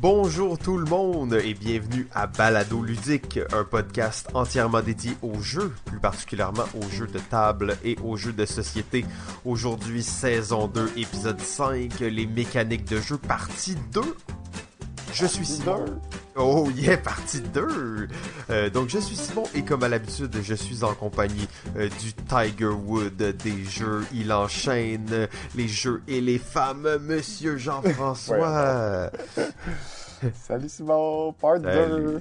Bonjour tout le monde et bienvenue à Balado Ludique, un podcast entièrement dédié aux jeux, plus particulièrement aux jeux de table et aux jeux de société. Aujourd'hui, saison 2, épisode 5, les mécaniques de jeu, partie 2. Je suis Simon. Oh yeah, partie 2. Euh, donc je suis Simon et comme à l'habitude, je suis en compagnie euh, du Tiger Wood des jeux. Il enchaîne les jeux et les femmes, Monsieur Jean-François. Salut Simon, part 2.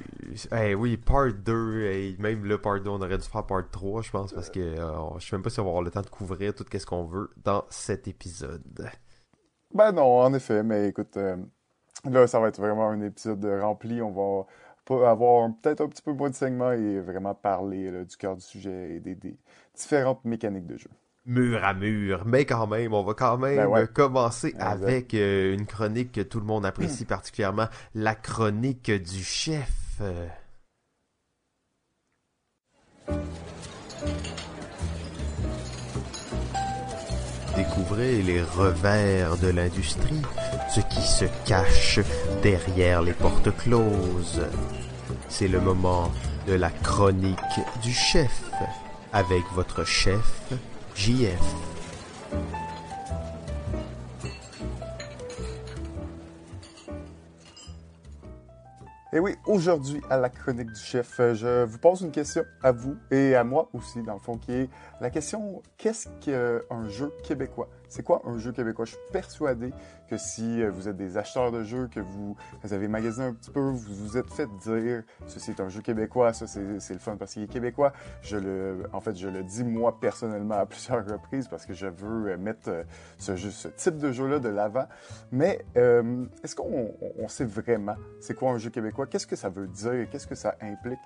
Eh oui, part 2. Et même le part 2, on aurait dû faire part 3, je pense, parce que euh, je sais même pas si on va avoir le temps de couvrir tout ce qu'on veut dans cet épisode. Ben non, en effet, mais écoute, Là, ça va être vraiment un épisode rempli. On va avoir peut-être un petit peu moins de segments et vraiment parler du cœur du sujet et des, différentes mécaniques de jeu. Mur à mur, mais quand même, on va quand même ben commencer avec euh, une chronique que tout le monde apprécie particulièrement, la chronique du chef. Découvrez les revers de l'industrie, ce qui se cache derrière les portes closes. C'est le moment de la chronique du chef, avec votre chef, JF. Et oui, aujourd'hui, à la chronique du chef, je vous pose une question à vous et à moi aussi, dans le fond, qui est la question qu'est-ce qu'un jeu québécois? C'est quoi un jeu québécois? Je suis persuadé que si euh, vous êtes des acheteurs de jeux, que vous, avez magasiné un petit peu, vous vous êtes fait dire ceci est un jeu québécois, ça c'est le fun parce qu'il est québécois. En fait, je le dis moi personnellement à plusieurs reprises parce que je veux euh, mettre euh, ce, type de jeu-là de l'avant. Mais est-ce qu'on sait vraiment c'est quoi un jeu québécois? Qu'est-ce que ça veut dire? Qu'est-ce que ça implique?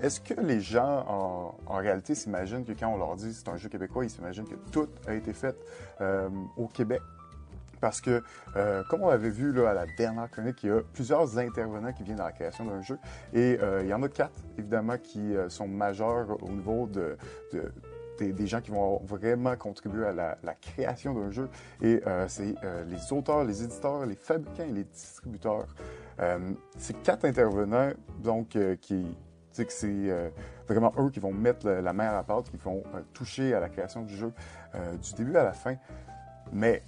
est-ce que les gens en, en réalité s'imaginent que quand on leur dit c'est un jeu québécois, ils s'imaginent que tout a été fait au Québec. Parce que, euh, comme on l'avait vu là, à la dernière chronique, il y a plusieurs intervenants qui viennent dans la création d'un jeu. Et euh, il y en a quatre, évidemment, qui sont majeurs au niveau de, des, gens qui vont vraiment contribuer à la, création d'un jeu. Et c'est les auteurs, les éditeurs, les fabricants et les distributeurs. ces quatre intervenants, donc, qui, que c'est vraiment eux qui vont mettre la main à la pâte, qui vont toucher à la création du jeu. Euh, du début à la fin. Mais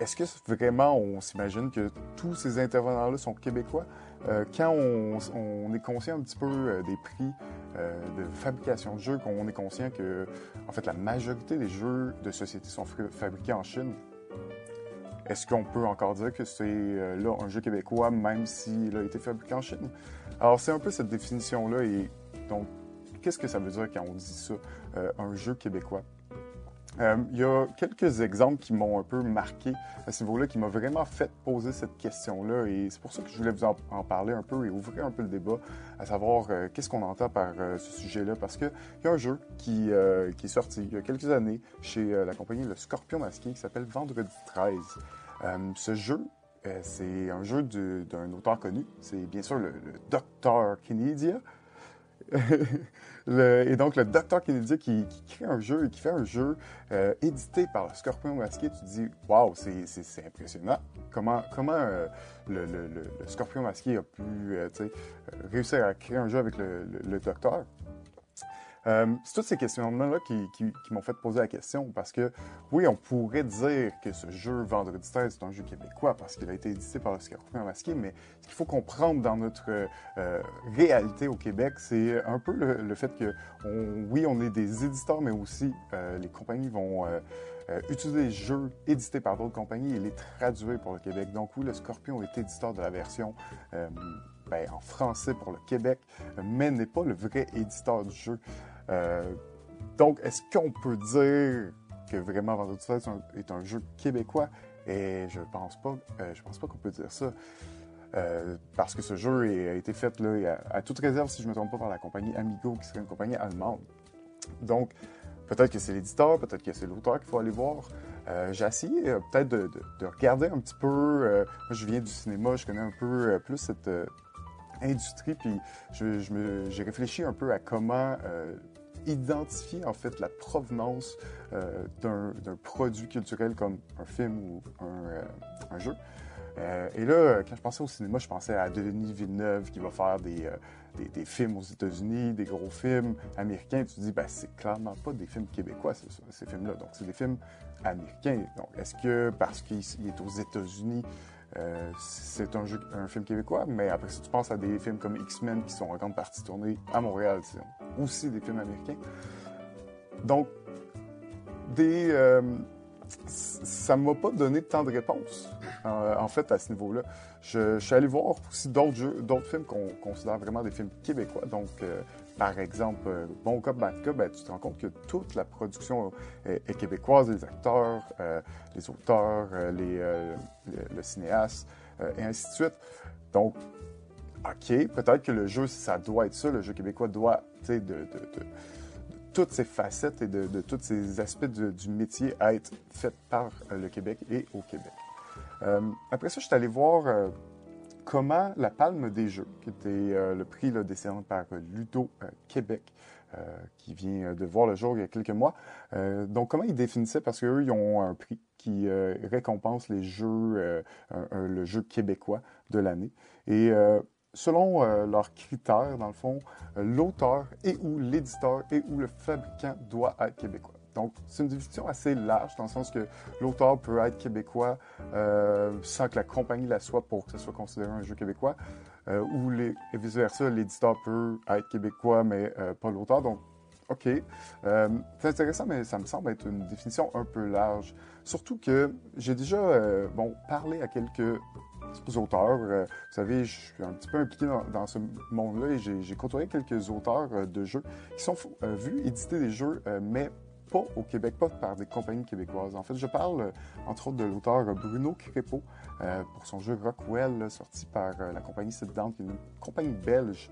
est-ce que vraiment on s'imagine que tous ces intervenants-là sont québécois? Euh, quand on, est conscient un petit peu euh, des prix de fabrication de jeux, qu'on est conscient que, en fait, la majorité des jeux de société sont fabriqués en Chine, est-ce qu'on peut encore dire que c'est là un jeu québécois, même s'il a été fabriqué en Chine? Alors, c'est un peu cette définition-là. Et donc, qu'est-ce que ça veut dire quand on dit ça, un jeu québécois? Euh, il y a quelques exemples qui m'ont un peu marqué à ce niveau-là, qui m'ont vraiment fait poser cette question-là. Et c'est pour ça que je voulais vous en, parler un peu et ouvrir un peu le débat, à savoir euh, qu'est-ce qu'on entend par euh, ce sujet-là? Parce qu'il y a un jeu qui, qui, est sorti il y a quelques années chez la compagnie Le Scorpion Masqué qui s'appelle Vendredi 13. Ce jeu, c'est un jeu d'un auteur connu. C'est bien sûr le, le Dr. Kennedia. et donc, le docteur Kennedy qui, crée un jeu et qui fait un jeu euh, édité par le Scorpion Masqué, tu te dis, waouh, c'est impressionnant. Comment, comment euh, le, le, le, Scorpion Masqué a pu euh, réussir à créer un jeu avec le, docteur? Euh, c'est toutes ces qui, qui, m'ont fait poser la question parce que, oui, on pourrait dire que ce jeu Vendredi 13 est un jeu québécois parce qu'il a été édité par le Scorpion Masqué, mais ce qu'il faut comprendre dans notre euh, réalité au Québec, c'est un peu le, fait que, oui, on est des éditeurs, mais aussi euh, les compagnies vont utiliser les jeux édités par d'autres compagnies et les traduire pour le Québec. Donc, oui, le Scorpion est éditeur de la version. Ben, en français pour le Québec, mais n'est pas le vrai éditeur du jeu. Euh, donc, est-ce qu'on peut dire que vraiment Vendredi 13 est un jeu québécois? Et je pense pas, euh, pense pas qu'on peut dire ça. Euh, parce que ce jeu a été fait là, à, toute réserve, si je ne me trompe pas, par la compagnie Amigo, qui serait une compagnie allemande. Donc, peut-être que c'est l'éditeur, peut-être que c'est l'auteur qu'il faut aller voir. j'ai essayé peut-être de, regarder un petit peu. moi, je viens du cinéma, je connais un peu plus cette industrie, puis j'ai réfléchi un peu à comment identifier en fait la provenance euh, d'un produit culturel comme un film ou un, euh, jeu. et là, quand je pensais au cinéma, je pensais à Denis Villeneuve qui va faire des, des, films aux États-Unis, des gros films américains. Tu te dis, ben, c'est clairement pas des films québécois, ces films-là. Donc, c'est des films américains. Donc, est-ce que parce qu'il est aux États-Unis, euh, c'est un, film québécois, mais après, si tu penses à des films comme X-Men qui sont en grande partie tournés à Montréal, c'est aussi des films américains. Donc, euh, ça ne m'a pas donné tant de réponses, euh, en fait, à ce niveau-là. Je, suis allé voir aussi d'autres d'autres films qu'on considère vraiment des films québécois. Donc, par exemple, Bon Cop, Bad Cop, ben, tu te rends compte que toute la production est, québécoise, les acteurs, les auteurs, le, cinéaste, euh, et ainsi de suite. Donc, OK, peut-être que le jeu, ça doit être ça. Le jeu québécois doit, tu sais, de, toutes ces facettes et de, tous ces aspects du métier être fait par euh, le Québec et au Québec. Euh, après ça, je suis allé voir comment la Palme des Jeux, qui était le prix décerné par Ludo Québec, qui vient de voir le jour il y a quelques mois. donc, comment ils définissaient, parce qu'eux, ils ont un prix qui euh, récompense les jeux, euh, le jeu québécois de l'année. Et euh, selon leurs critères, dans le fond, l'auteur et ou l'éditeur et ou le fabricant doit être québécois. Donc, c'est une définition assez large, dans le sens que l'auteur peut être québécois sans que la compagnie la soit pour que ce soit considéré un jeu québécois, ou les, et vice-versa, l'éditeur peut être québécois, mais pas l'auteur. Donc, OK. Euh, c'est intéressant, mais ça me semble être une définition un peu large. Surtout que j'ai déjà euh, bon, parlé à quelques auteurs. Euh, vous savez, je suis un petit peu impliqué dans, ce monde-là et j'ai côtoyé quelques auteurs de jeux qui sont vus éditer des jeux, mais pas au Québec, pas par des compagnies québécoises. En fait, je parle entre autres de l'auteur Bruno Crépeau pour son jeu Rockwell, sorti par la compagnie Sit qui est une compagnie belge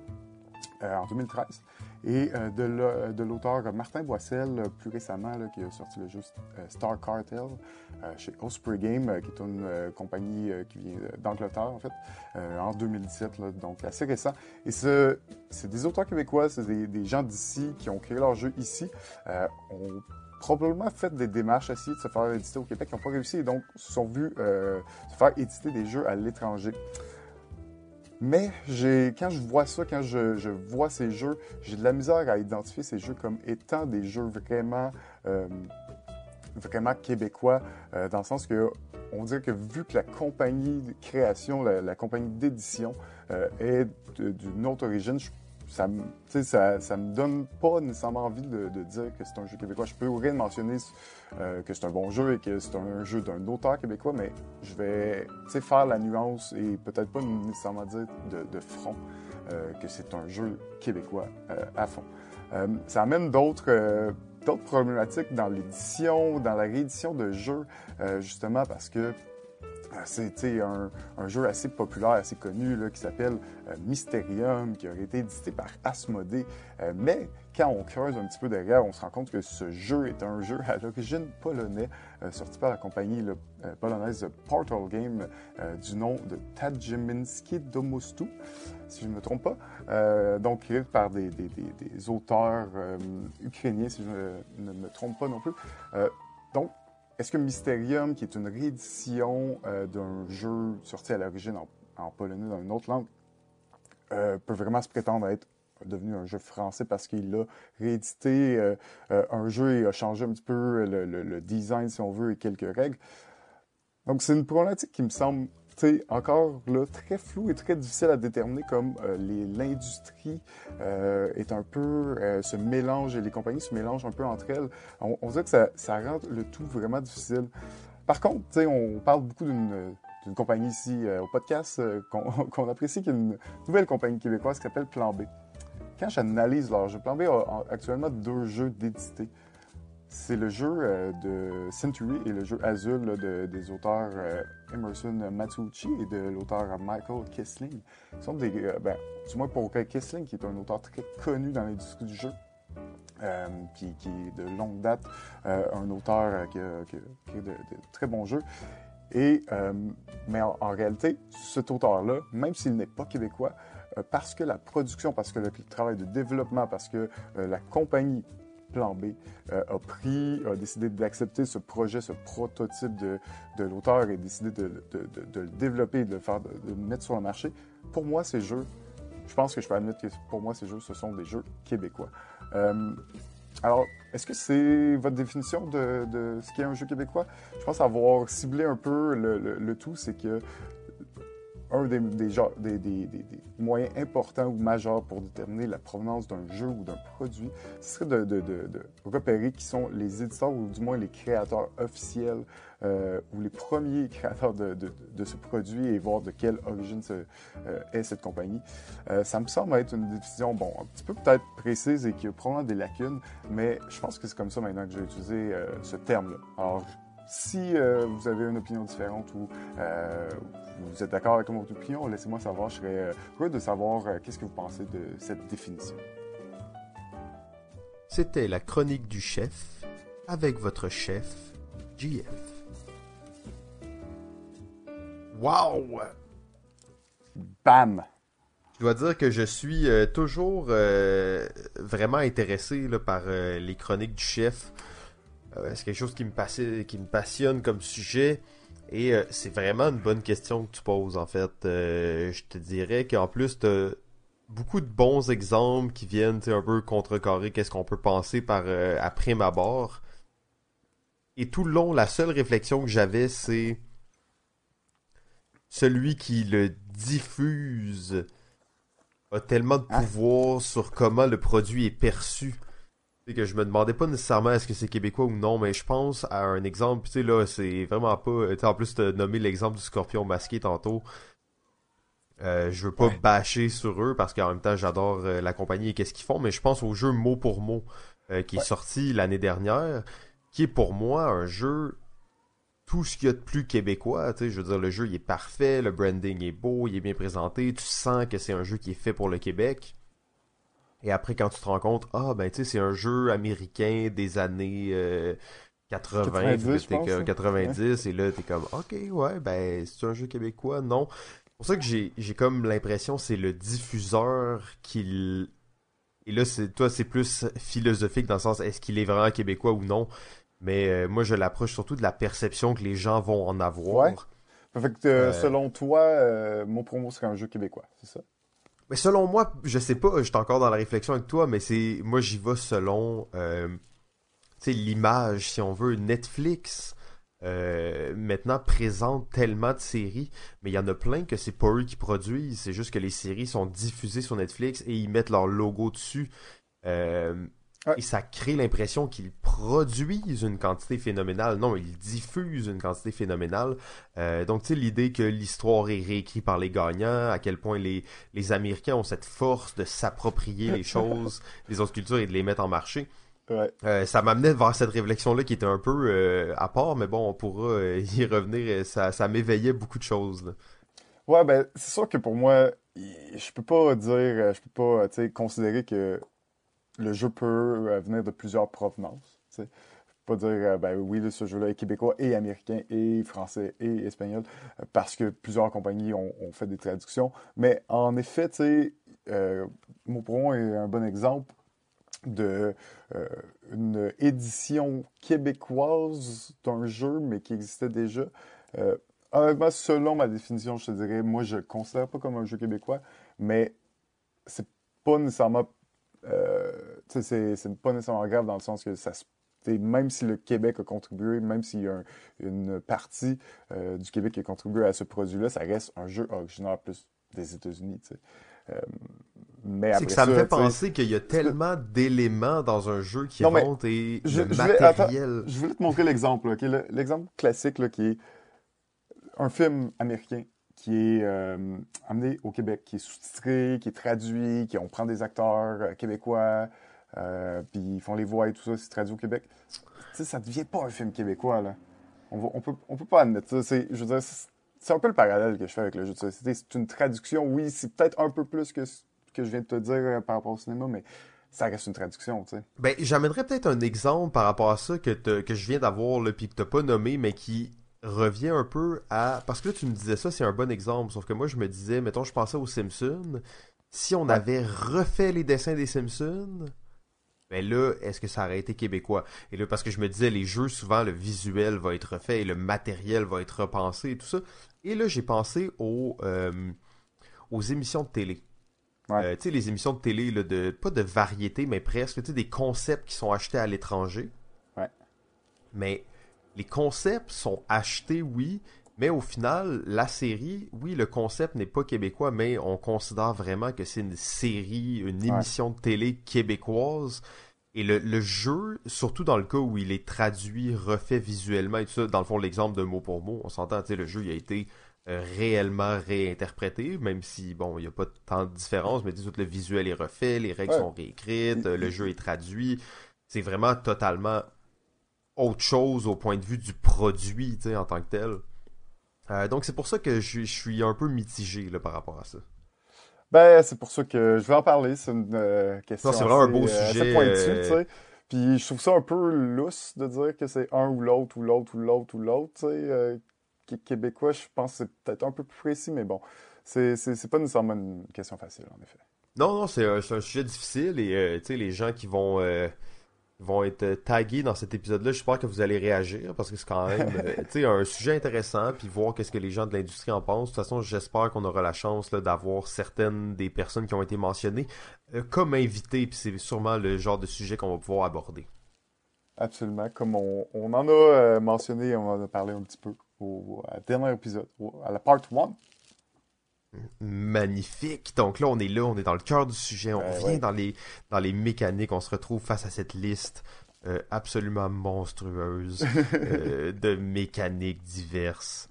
en 2013 et euh, de l'auteur Martin Boissel, plus récemment, qui a sorti le jeu euh, Star Cartel euh, chez Osprey Game, qui est une compagnie qui vient d'Angleterre, en fait, en 2017, donc assez récent. Et c'est des auteurs québécois, c'est des, gens d'ici qui ont créé leur jeu ici, ont probablement fait des démarches à de se faire éditer au Québec, qui n'ont pas réussi et donc se sont vus se faire éditer des jeux à l'étranger. Mais quand je vois ça, quand je, vois ces jeux, j'ai de la misère à identifier ces jeux comme étant des jeux vraiment, euh, vraiment québécois, euh, dans le sens que on dirait que vu que la compagnie de création, la, compagnie d'édition euh, est d'une autre origine, ça ça, ça me donne pas nécessairement envie de, dire que c'est un jeu québécois. Je peux rien mentionner euh, que c'est un bon jeu et que c'est un jeu d'un auteur québécois, mais je vais faire la nuance et peut-être pas nécessairement dire de, front euh, que c'est un jeu québécois euh, à fond. ça amène d'autres d'autres problématiques dans l'édition, dans la réédition de jeux, justement parce que c'est un, jeu assez populaire, assez connu, qui s'appelle euh, Mysterium, qui aurait été édité par Asmodée. Euh, mais quand on creuse un petit peu derrière, on se rend compte que ce jeu est un jeu à l'origine polonais, euh, sorti par la compagnie polonaise Portal Game, du nom de Tadjiminski Domostu, si je ne me trompe pas. donc, créé par des, des auteurs ukrainiens, si je ne me trompe pas non plus. donc, est-ce que Mysterium, qui est une réédition euh, d'un jeu sorti à l'origine en, polonais dans une autre langue, euh, peut vraiment se prétendre être devenu un jeu français parce qu'il a réédité euh, un jeu et a changé un petit peu le, design, si on veut, et quelques règles? Donc, c'est une problématique qui me semble encore là, très flou et très difficile à déterminer comme euh, l'industrie euh, est un peu euh, se mélange et les compagnies se mélangent un peu entre elles. On, on dirait que ça, rend le tout vraiment difficile. Par contre, on parle beaucoup d'une compagnie ici au podcast qu'on apprécie, qui est une nouvelle compagnie québécoise qui s'appelle Plan B. Quand j'analyse leur jeu, Plan B a actuellement deux jeux d'édité. C'est le jeu de Century et le jeu Azul des auteurs Emerson Matsuuchi et de l'auteur Michael Kissling. Ils sont des, euh, ben, du moins pour Kissling, qui est un auteur très connu dans l'industrie du jeu. qui, est de longue date, un auteur qui a, de, très bons jeux. Et, mais en, réalité, cet auteur-là, même s'il n'est pas québécois, parce que la production, parce que le travail de développement, parce que la compagnie plan B, a pris, a décidé d'accepter ce projet, ce prototype de, de l'auteur et décidé de, de, de, le développer, de le faire, de, le mettre sur le marché. Pour moi, ces jeux, je pense que je peux admettre que pour moi, ces jeux, ce sont des jeux québécois. Alors, est-ce que c'est votre définition de, de ce qu'est un jeu québécois? Je pense avoir ciblé un peu le, le, tout, c'est que un des, moyens importants ou majeurs pour déterminer la provenance d'un jeu ou d'un produit, ce serait de, repérer qui sont les éditeurs ou du moins les créateurs officiels euh, ou les premiers créateurs de, ce produit et voir de quelle origine euh, est cette compagnie. Euh, ça me semble être une décision, bon, un petit peu peut-être précise et qui a probablement des lacunes, mais je pense que c'est comme ça maintenant que j'ai utilisé ce terme-là. Si vous avez une opinion différente ou vous êtes d'accord avec mon opinion, laissez-moi savoir. Je serais heureux de savoir qu'est-ce que vous pensez de cette définition. C'était la chronique du chef avec votre chef, JF. Wow! Bam! Je dois dire que je suis euh, toujours euh, vraiment intéressé par euh, les chroniques du chef. C'est quelque chose qui me, qui me passionne comme sujet. Et c'est vraiment une bonne question que tu poses, en fait. je te dirais qu'en plus, tu as beaucoup de bons exemples qui viennent un peu contrecarrer qu'est-ce qu'on peut penser par après ma barre. Et tout le long, la seule réflexion que j'avais, c'est celui qui le diffuse a tellement de ah. pouvoir sur comment le produit est perçu. C'est que je me demandais pas nécessairement est-ce que c'est québécois ou non, mais je pense à un exemple, tu sais là, c'est vraiment pas, en plus as nommé l'exemple du scorpion masqué tantôt. Euh, je veux pas bâcher sur eux parce qu'en même temps j'adore euh, la compagnie et qu'est-ce qu'ils font, mais je pense au jeu mot pour mot euh, qui est sorti l'année dernière, qui est pour moi un jeu tout ce qu'il y a de plus québécois. Tu sais, je veux dire, le jeu il est parfait, le branding est beau, il est bien présenté, tu sens que c'est un jeu qui est fait pour le Québec. Et après, quand tu te rends compte, ah ben tu sais, c'est un jeu américain des années 80, 90, 90 et là t'es comme, ok, ouais, ben c'est un jeu québécois, non. C'est pour ça que j'ai, j'ai comme l'impression c'est le diffuseur qui... Et là, c'est toi, c'est plus philosophique dans le sens, est-ce qu'il est vraiment québécois ou non? Mais euh, moi, je l'approche surtout de la perception que les gens vont en avoir. Ouais. Fait que, euh, selon toi, euh, mon promo serait un jeu québécois, c'est ça? Mais selon moi, je sais pas, j'étais encore dans la réflexion avec toi, mais c'est moi j'y vais selon l'image, si on veut. Netflix maintenant présente tellement de séries, mais il y en a plein que c'est pas eux qui produisent, c'est juste que les séries sont diffusées sur Netflix et ils mettent leur logo dessus. Et ça crée l'impression qu'ils produisent une quantité phénoménale. Non, ils diffusent une quantité phénoménale. Euh, donc, tu sais, l'idée que l'histoire est réécrite par les gagnants, à quel point les, les Américains ont cette force de s'approprier les choses, les autres cultures et de les mettre en marché. Ouais. Euh, ça m'amenait vers cette réflexion-là qui était un peu euh, à part, mais bon, on pourra y revenir. Ça, ça m'éveillait beaucoup de choses. Là. Ouais, ben, c'est sûr que pour moi, je peux pas dire, je peux pas, tu sais, considérer que le jeu peut euh, venir de plusieurs provenances. sais. Pas dire, euh, ben oui, ce jeu-là est québécois et américain et français et espagnol, euh, parce que plusieurs compagnies ont, fait des traductions. Mais en effet, tu sais, euh, est un bon exemple de une édition québécoise d'un jeu, mais qui existait déjà. honnêtement, selon ma définition, je te dirais, moi, je le considère pas comme un jeu québécois, mais c'est pas nécessairement euh, c'est pas nécessairement grave dans le sens que ça même si le Québec a contribué, même s'il y a une partie euh, du Québec qui a contribué à ce produit-là, ça reste un jeu originaire plus des États-Unis. Euh, mais c'est que ça, me fait penser qu'il y a tellement d'éléments dans un jeu qui rentrent et je, matériel. je voulais te montrer l'exemple. L'exemple classique là, qui est un film américain qui est euh, amené au Québec, qui est sous-titré, qui est traduit, qui on prend des acteurs euh, québécois, euh, puis ils font les voix et tout ça, c'est traduit au Québec. Tu sais, ça devient pas un film québécois, là. On, on, peut, pas admettre ça. C'est, un peu le parallèle que je fais avec le jeu de société. C'est une traduction, oui, c'est peut-être un peu plus que ce que je viens de te dire par rapport au cinéma, mais ça reste une traduction, tu sais. Ben, j'amènerais peut-être un exemple par rapport à ça que, que je viens d'avoir, puis que t'as pas nommé, mais qui revient un peu à. Parce que là, tu me disais ça, c'est un bon exemple. Sauf que moi, je me disais, mettons, je pensais aux Simpsons. Si on avait refait les dessins des Simpsons, Mais là, est-ce que ça aurait été québécois? Et là, parce que je me disais, les jeux, souvent, le visuel va être refait et le matériel va être repensé et tout ça. Et là, j'ai pensé aux, euh, aux émissions de télé. Euh, tu sais, les émissions de télé, là, de, pas de variété, mais presque, tu sais, des concepts qui sont achetés à l'étranger. Ouais. Mais les concepts sont achetés, oui, mais au final, la série, oui, le concept n'est pas québécois, mais on considère vraiment que c'est une série, une émission de télé québécoise. Et le, le, jeu, surtout dans le cas où il est traduit, refait visuellement et tout ça, dans le fond, l'exemple de mot pour mot, on s'entend, tu sais, le jeu, il a été euh, réellement réinterprété, même si, bon, il n'y a pas tant de différence, mais tout le visuel est refait, les règles sont réécrites, le jeu est traduit. C'est vraiment totalement autre chose au point de vue du produit, en tant que tel. Euh, donc c'est pour ça que je, suis un peu mitigé là, par rapport à ça. Ben, c'est pour ça que je vais en parler. C'est une euh, question. c'est vraiment un beau euh, sujet. Pointu, tu sais. Puis je trouve ça un peu lousse de dire que c'est un ou l'autre ou l'autre ou l'autre ou l'autre. Québécois, je pense que c'est peut-être un peu plus précis, mais bon, c'est pas nécessairement une question facile, en effet. Non, non, c'est un, un, sujet difficile et sais, les gens qui vont vont être tagués dans cet épisode-là. J'espère que vous allez réagir parce que c'est quand même euh, un sujet intéressant puis voir qu'est-ce que les gens de l'industrie en pensent. De toute façon, j'espère qu'on aura la chance d'avoir certaines des personnes qui ont été mentionnées euh, comme invités puis c'est sûrement le genre de sujet qu'on va pouvoir aborder. Absolument. Comme on, en a euh, mentionné, on en a parlé un petit peu au, dernier épisode, à la part 1 magnifique. Donc là, on est là, on est dans le cœur du sujet, on dans les dans les mécaniques, on se retrouve face à cette liste euh, absolument monstrueuse euh, de mécaniques diverses.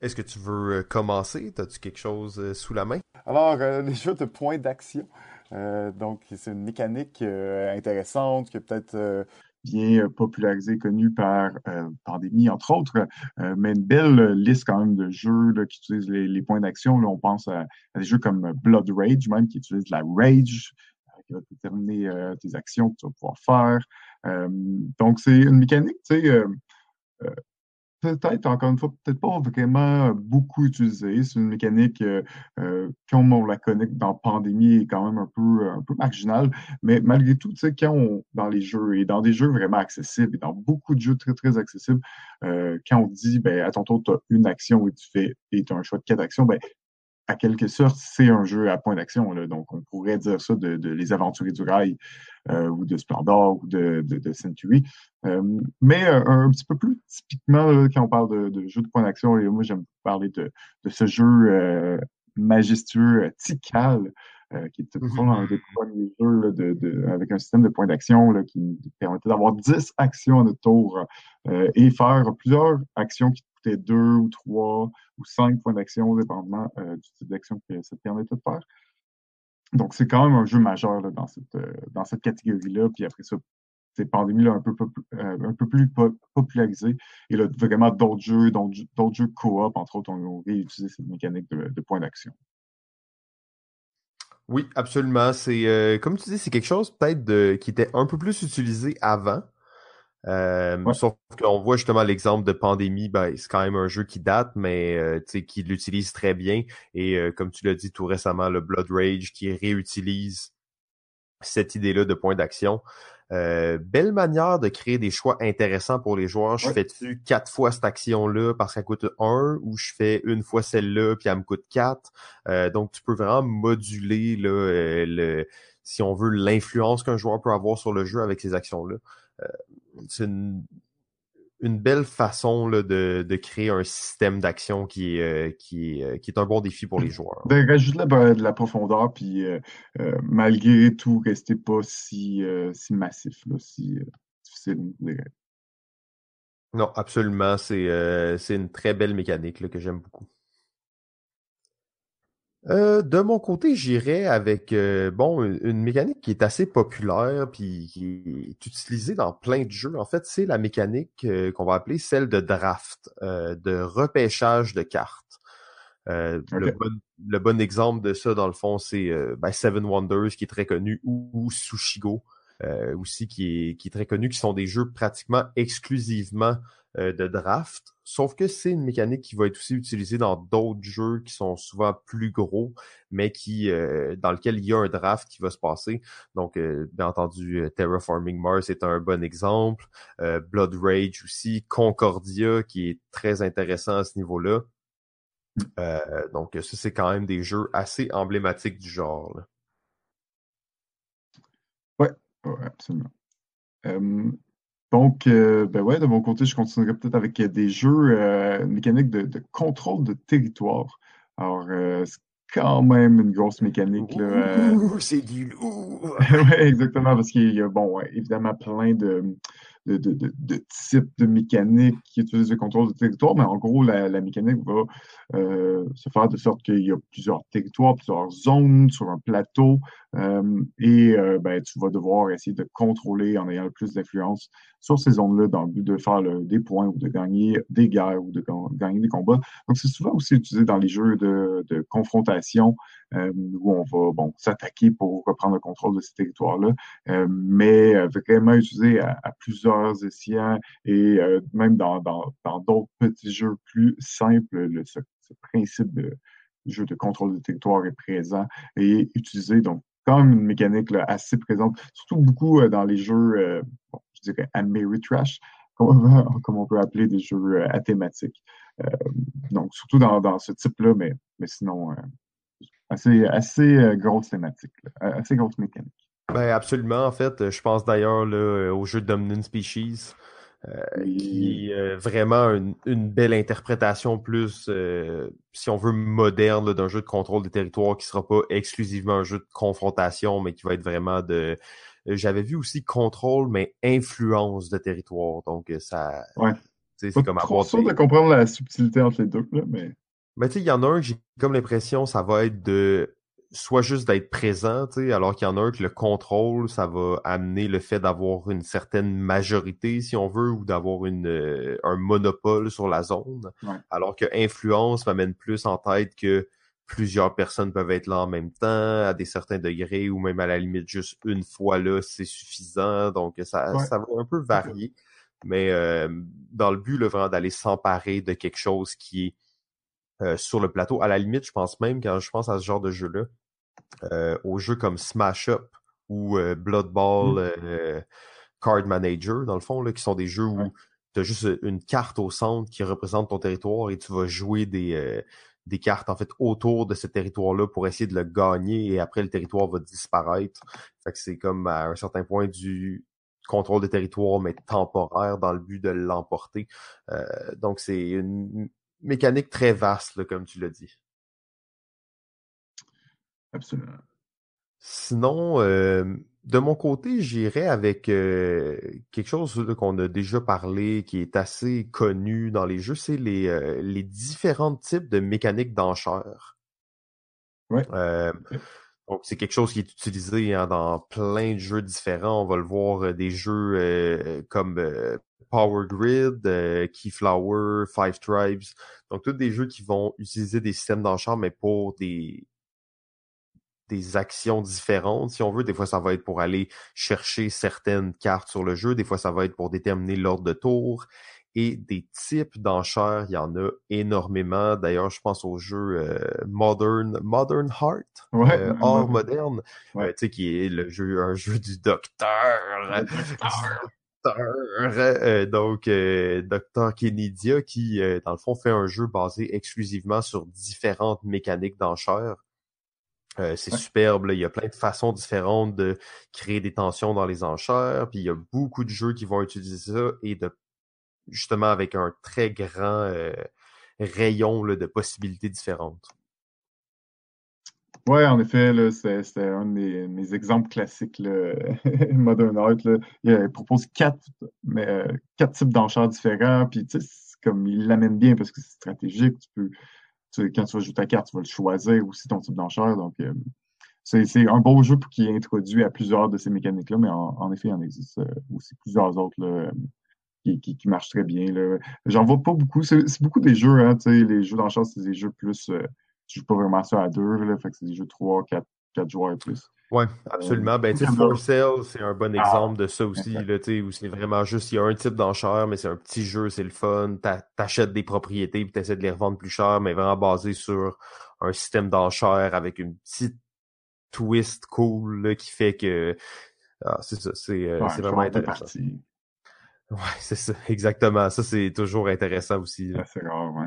Est-ce que tu veux euh, commencer? As-tu quelque chose sous la main? Alors, les jeux de points d'action. donc, c'est une mécanique intéressante que peut-être bien euh, popularisé, connu par euh, Pandémie, entre autres, euh, mais une belle liste quand même de jeux qui utilisent les, points d'action. On pense à, des jeux comme Blood Rage, même, qui utilisent la rage, qui va déterminer tes actions que tu vas pouvoir faire. donc, c'est une mécanique, tu sais, peut-être, encore une fois, peut-être pas vraiment beaucoup utilisé. C'est une mécanique, euh, euh, comme on la connaît dans Pandémie, est quand même un peu, un peu marginale. Mais malgré tout, tu sais, quand on, dans les jeux, et dans des jeux vraiment accessibles, et dans beaucoup de jeux très, très accessibles, euh, quand on dit, ben, à ton tour, tu as une action et tu fais, et tu as un choix de quatre actions, ben, à quelque sorte, c'est un jeu à point d'action. Donc, on pourrait dire ça de, Les Aventuriers du Rail euh, ou de Splendor ou de, de, Century. Euh, mais euh, un, petit peu plus typiquement, quand on parle de, jeu de point d'action, et moi, j'aime parler de, ce jeu majestueux, Tikal, qui est mm-hmm. un des premiers jeux de, avec un système de points d'action qui permettait d'avoir 10 actions à notre tour et faire plusieurs actions qui peut-être deux ou trois ou cinq points d'action, dépendamment euh, du type d'action que ça te permet de faire. Donc, c'est quand même un jeu majeur dans cette, euh, cette catégorie-là. Puis après ça, c'est pandémie là, un, peu, euh, un peu plus popularisé. Et là, vraiment d'autres jeux, d'autres jeux coop, entre autres, ont réutilisé cette mécanique de, points d'action. Oui, absolument. C'est comme tu dis, c'est quelque chose peut-être qui était un peu plus utilisé avant. Euh, sauf qu'on voit justement l'exemple de Pandémie, ben, c'est quand même un jeu qui date, mais euh, qui l'utilise très bien. Et euh, comme tu l'as dit tout récemment, le Blood Rage qui réutilise cette idée-là de point d'action. Euh, belle manière de créer des choix intéressants pour les joueurs. Je fais-tu quatre fois cette action-là parce qu'elle coûte un ou je fais une fois celle-là puis elle me coûte quatre? donc tu peux vraiment moduler là, le, si on veut l'influence qu'un joueur peut avoir sur le jeu avec ces actions-là c'est une, belle façon de, créer un système d'action qui est, euh, qui, euh, qui est un bon défi pour les joueurs. De rajouter de la, profondeur, puis euh, malgré tout, rester pas si, si massif, là, si difficile. Non, absolument. C'est une très belle mécanique que j'aime beaucoup. Euh, de mon côté, j'irais avec euh, bon une, mécanique qui est assez populaire puis qui est utilisée dans plein de jeux. En fait, c'est la mécanique euh, qu'on va appeler celle de draft, de repêchage de cartes. le, bon, exemple de ça, dans le fond, c'est ben, Seven Wonders qui est très connu ou, Sushigo aussi qui est, qui est très connu, qui sont des jeux pratiquement exclusivement euh, de draft. Sauf que c'est une mécanique qui va être aussi utilisée dans d'autres jeux qui sont souvent plus gros, mais qui euh, dans lequel il y a un draft qui va se passer. Donc, euh, bien entendu, Terraforming Mars est un bon exemple. Blood Rage aussi, Concordia qui est très intéressant à ce niveau-là. donc, ça, c'est quand même des jeux assez emblématiques du genre. Là. Ouais, absolument. Donc, euh, ben ouais, de mon côté, je continuerai peut-être avec des jeux euh, mécaniques de, contrôle de territoire. Alors, euh, c'est quand même une grosse mécanique. Là, c'est du lourd! oui, exactement, parce qu'il y a, bon, évidemment, plein de, de, de, de, types de mécaniques qui utilisent le contrôle de territoire, mais en gros, la, mécanique va euh, se faire de sorte qu'il y a plusieurs territoires, plusieurs zones sur un plateau, euh, et euh, ben, tu vas devoir essayer de contrôler en ayant le plus d'influence sur ces zones-là dans le but de faire des points ou de gagner des guerres ou de gagner des combats. Donc, c'est souvent aussi utilisé dans les jeux de, confrontation euh, où on va bon s'attaquer pour reprendre le contrôle de ces territoires-là, euh, mais euh, vraiment utilisé à, plusieurs essais et même dans d'autres petits jeux plus simples, le, ce, principe de jeu de contrôle de territoire est présent et utilisé donc comme une mécanique assez présente, surtout beaucoup dans les jeux, bon, je dirais Ameritrash, comme, comme on peut appeler des jeux à thématique. donc, surtout dans, dans ce type-là, mais, mais sinon, assez, assez euh, grosse thématique, euh, assez grosse mécanique. Ben absolument, en fait. Je pense d'ailleurs au jeu Dominant Species, euh, qui est vraiment une, belle interprétation plus, si on veut, moderne d'un jeu de contrôle des territoires qui sera pas exclusivement un jeu de confrontation, mais qui va être vraiment de... J'avais vu aussi contrôle, mais influence de territoire. Donc ça... Ouais. C'est comme avoir... Trop de comprendre la subtilité entre les deux, là, mais... Mais tu sais, il y en a un que j'ai comme l'impression ça va être de soit juste d'être présent, alors qu'il y en a un que le contrôle, ça va amener le fait d'avoir une certaine majorité, si on veut, ou d'avoir une euh, un monopole sur la zone. Alors que influence m'amène plus en tête que plusieurs personnes peuvent être là en même temps, à des certains degrés, ou même à la limite juste une fois là, c'est suffisant. Donc ça, ça va un peu varier. Mais euh, dans le but, le vraiment d'aller s'emparer de quelque chose qui est euh, sur le plateau. À la limite, je pense même, quand je pense à ce genre de jeu-là, euh, aux jeux comme Smash Up ou euh, Blood Ball mm. Card Manager, dans le fond, là, qui sont des jeux où tu as juste une carte au centre qui représente ton territoire et tu vas jouer des, des cartes en fait autour de ce territoire-là pour essayer de le gagner et après le territoire va disparaître. Fait que c'est comme à un certain point du contrôle de territoire mais temporaire dans le but de l'emporter. donc c'est une mécanique très vaste, comme tu l'as dit. Absolument. Sinon, euh, de mon côté, j'irais avec euh, quelque chose qu'on a déjà parlé, qui est assez connu dans les jeux, c'est les, euh, les différents types de mécaniques d'enchères. Ouais. Donc, c'est quelque chose qui est utilisé hein, dans plein de jeux différents. On va le voir des jeux comme Power Grid, euh, Keyflower, Five Tribes. Donc, tous des jeux qui vont utiliser des systèmes d'enchères, mais pour des des actions différentes, si on veut. Des fois, ça va être pour aller chercher certaines cartes sur le jeu. Des fois, ça va être pour déterminer l'ordre de tour. Et des types d'enchères, il y en a énormément. D'ailleurs, je pense au jeu euh, Modern Modern Heart, ouais, euh, Or moderne, tu sais, qui est le jeu, un jeu du docteur. Euh, donc euh, Dr Kennedia qui euh, dans le fond fait un jeu basé exclusivement sur différentes mécaniques d'enchères. c'est superbe, il y a plein de façons différentes de créer des tensions dans les enchères, puis il y a beaucoup de jeux qui vont utiliser ça et de justement avec un très grand rayon de possibilités différentes. Oui, en effet, c'est un de mes, exemples classiques, Modern Art. Il, propose quatre, mais, euh, quatre types d'enchères différents. Puis, comme il l'amène bien parce que c'est stratégique. Tu peux, quand tu vas jouer ta carte, tu vas le choisir aussi ton type d'enchère. Donc, euh, c'est un beau jeu qui est introduit à plusieurs de ces mécaniques-là, mais en, effet, il en existe euh, aussi plusieurs autres qui, qui, marchent très bien. J'en vois pas beaucoup. C'est beaucoup des jeux, hein, les jeux d'enchères, c'est des jeux plus tu joues pas vraiment ça à deux, là, fait que c'est des jeux de 3, 4, 4 joueurs et plus. Oui, absolument. Ben, tu sais, For Sale, c'est un bon ah. exemple de ça aussi, là, où c'est vraiment juste, il y a un type d'enchère, mais c'est un petit jeu, c'est le fun. T'achètes des propriétés puis t'essaies de les revendre plus cher, mais vraiment basé sur un système d'enchère avec une petite twist cool qui fait que ah, c'est ça, c'est euh, vraiment intéressant. Ouais, c'est ça, exactement. Ça, c'est toujours intéressant aussi. C'est rare, ouais.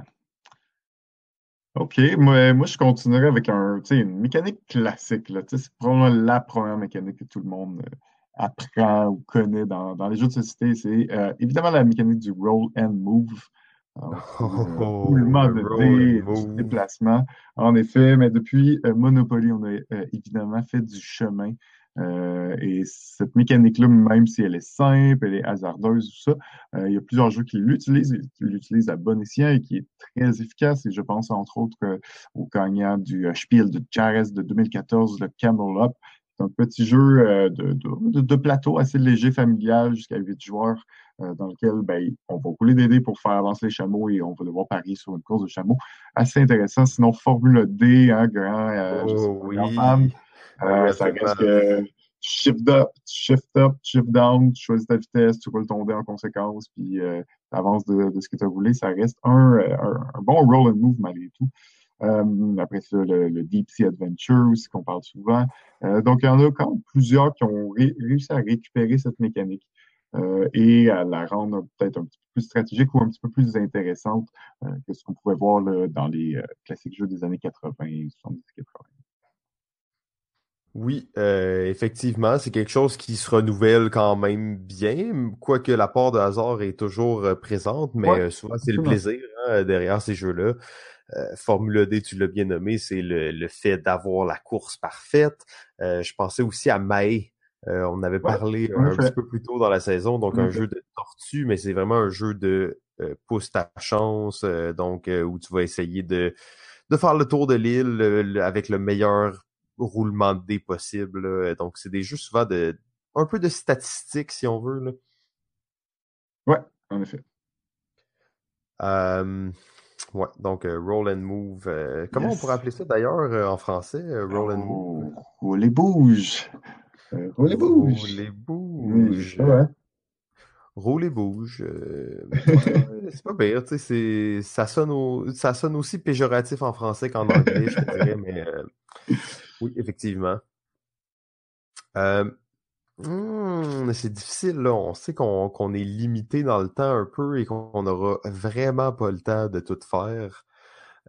OK, moi, moi je continuerai avec un, une mécanique classique. C'est probablement la première mécanique que tout le monde euh, apprend ou connaît dans, dans les jeux de société. C'est euh, évidemment la mécanique du roll and move. Oh, de dés, du déplacement. En effet, mais depuis Monopoly, on a évidemment fait du chemin euh, et cette mécanique-là, même si elle est simple, elle est hasardeuse, tout ça, euh, il y a plusieurs jeux qui l'utilisent, qui l'utilisent à bon escient et qui est très efficace. Et je pense entre autres euh, au gagnant du Spiel de Jarez de 2014, le Camel Up. C'est un petit jeu de, de, de, plateau assez léger, familial, jusqu'à 8 joueurs, dans lequel ben, on va rouler des dés pour faire avancer les chameaux et on va devoir parier sur une course de chameaux. Assez intéressant. Sinon, Formule D, hein, grand, oh, oui. Euh, ça reste que shift up, shift up, shift down, tu choisis ta vitesse, tu roules ton dé en conséquence, puis euh, tu avances de, ce que tu as voulu. Ça reste un, un, bon roll and move malgré tout. Euh, après ça, le, Deep Sea Adventure aussi qu'on parle souvent. donc, il y en a quand même plusieurs qui ont réussi à récupérer cette mécanique et à la rendre peut-être un petit peu plus stratégique ou un petit peu plus intéressante que ce qu'on pouvait voir dans les classiques jeux des années 80, 70, 80. Oui, euh, effectivement, c'est quelque chose qui se renouvelle quand même bien, quoique la part de hasard est toujours euh, présente, mais euh, souvent c'est le plaisir hein, derrière ces jeux-là. Formule D, tu l'as bien nommé, c'est le, fait d'avoir la course parfaite. je pensais aussi à Mae. on avait parlé un petit peu plus tôt dans la saison, donc un jeu de tortue, mais c'est vraiment un jeu de pousse ta chance, donc où tu vas essayer de de faire le tour de l'île avec le meilleur roulement de dés possible. Donc, c'est des jeux souvent de un peu de statistiques, si on veut. Là. Ouais, en effet. ouais, donc euh, roll and move. Euh, comment on pourrait appeler ça d'ailleurs euh, en français? roll and move? Roll les bouge. roll les bouge. Roll les bouge. Ouais. Roule bouge. c'est pas pire, tu sais, ça sonne, ça sonne aussi péjoratif en français qu'en anglais, je dirais, mais oui, effectivement. Euh, hmm, c'est difficile, là. On sait qu'on est limité dans le temps un peu et qu'on n'aura vraiment pas le temps de tout faire.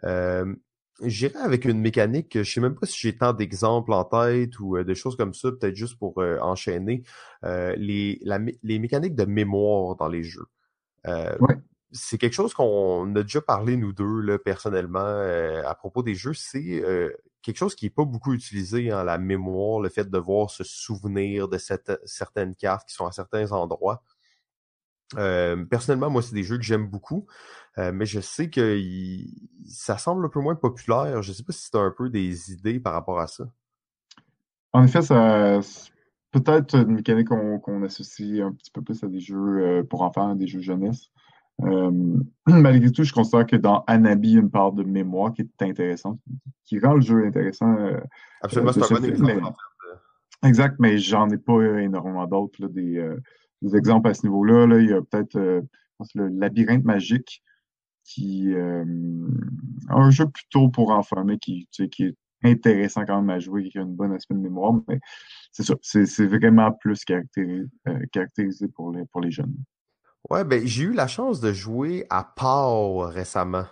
Euh, J'irai avec une mécanique, je sais même pas si j'ai tant d'exemples en tête ou euh, des choses comme ça, peut-être juste pour euh, enchaîner. les, les mécaniques de mémoire dans les jeux. C'est quelque chose qu'on a déjà parlé, nous deux, là, personnellement, à propos des jeux. C'est quelque chose qui est pas beaucoup utilisé en la mémoire, le fait de devoir se souvenir de cette, certaines cartes qui sont à certains endroits. Euh, personnellement, moi, c'est des jeux que j'aime beaucoup, euh, mais je sais que ça semble un peu moins populaire. Je sais pas si tu as un peu des idées par rapport à ça. En effet, ça peut-être une mécanique qu'on associe un petit peu plus à des jeux euh, pour enfants, des jeux jeunesse. Euh, malgré tout, je considère que dans Anabi, il y a une part de mémoire qui est intéressante, qui rend le jeu intéressant. Euh, Absolument, c'est un bon exemple. Exact, mais j'en ai pas énormément d'autres, des, euh, des, exemples à ce niveau-là. Là. Il y a peut-être le labyrinthe magique, qui un jeu plutôt pour enfants, mais qui, qui est intéressant quand même à jouer, qui a une bonne aspect de mémoire, mais c'est ça, c'est vraiment plus caractérisé, caractérisé pour, les, pour les jeunes. Ouais, ben j'ai eu la chance de jouer à Pau récemment.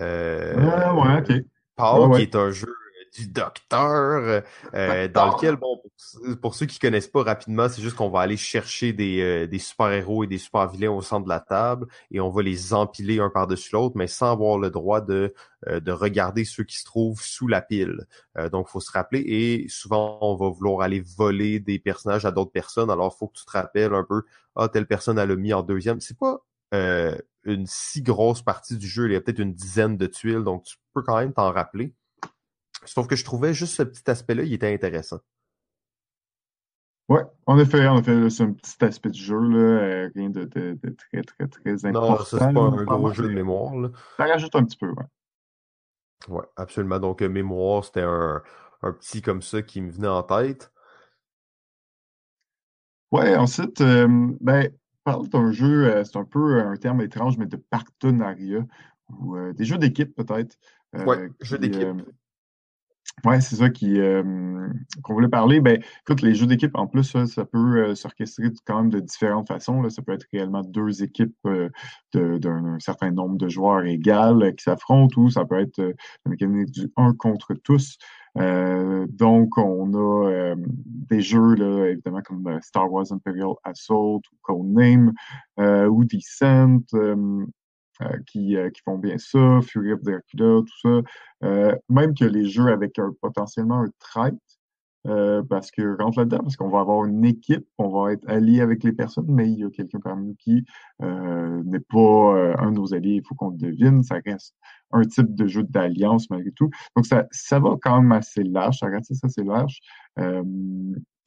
Euh, ah, ouais, ok. Pau, qui est un jeu du docteur, euh, dans lequel, bon, pour, ceux qui connaissent pas rapidement, c'est juste qu'on va aller chercher des, euh, des super-héros et des super-vilains au centre de la table et on va les empiler un par-dessus l'autre, mais sans avoir le droit de, euh, de regarder ceux qui se trouvent sous la pile. donc, faut se rappeler et souvent, on va vouloir aller voler des personnages à d'autres personnes, alors faut que tu te rappelles un peu, ah, telle personne, elle l'a mis en deuxième. C'est pas une si grosse partie du jeu, il y a peut-être une dizaine de tuiles, donc tu peux quand même t'en rappeler. Sauf que je trouvais juste ce petit aspect-là, il était intéressant. Ouais, en effet, en effet, c'est un petit aspect du jeu, là, euh, rien de, très, très, très important. Non, ça, c'est pas un gros jeu de mémoire. Là. Ça rajoute un petit peu, ouais. Ouais, absolument. Donc, euh, mémoire, c'était un, un petit comme ça qui me venait en tête. Ouais, ensuite, euh, ben, parle d'un jeu, euh, c'est un peu un terme étrange, mais de partenariat, ou euh, des jeux d'équipe peut-être. ouais, jeux d'équipe. Ouais, c'est ça qui qu'on voulait parler. Ben, écoute, les jeux d'équipe, en plus, ça, peut s'orchestrer quand même de différentes façons. Là. Ça peut être réellement deux équipes d'un certain nombre de joueurs égal qui s'affrontent, ou ça peut être la mécanique du un contre tous. donc, on a des jeux, là, évidemment, comme Star Wars Imperial Assault ou Codename ou Descent. Euh, qui, euh, qui, font bien ça, Fury of Dracula, tout ça. Euh, même que les jeux avec un, potentiellement un trait, parce que rentre là-dedans, parce qu'on va avoir une équipe, on va être allié avec les personnes, mais il y a quelqu'un parmi nous qui n'est pas un de nos alliés, il faut qu'on le devine, ça reste un type de jeu d'alliance malgré tout. Donc ça, ça va quand même assez large, ça reste assez large.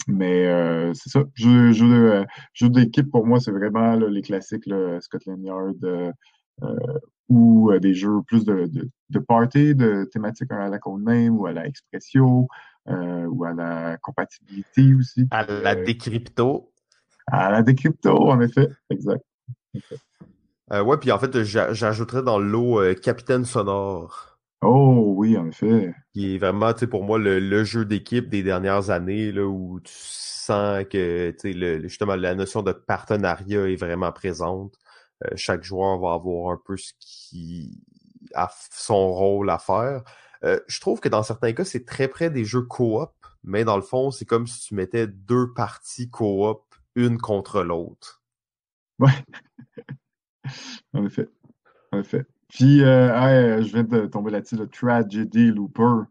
mais c'est ça, jeu, jeu, jeu d'équipe pour moi, c'est vraiment les classiques, là, Scotland Yard, euh, ou euh, des jeux plus de, de, party, de thématique à la codename ou à la expression euh, ou à la compatibilité aussi. À la décrypto. À la décrypto, en effet, exact. ouais, puis en fait, j'ajouterais dans l'eau Capitaine Sonore. Oh oui, en effet. Qui est vraiment, tu sais, pour moi, le, jeu d'équipe des dernières années, là, où tu sens que, tu sais, justement, la notion de partenariat est vraiment présente. Euh, chaque joueur va avoir un peu ce qui a son rôle à faire. Euh, je trouve que dans certains cas, c'est très près des jeux coop, mais dans le fond, c'est comme si tu mettais deux parties coop, une contre l'autre. Ouais. en effet. En effet. Puis, euh, je viens de tomber là-dessus, le Tragedy Looper.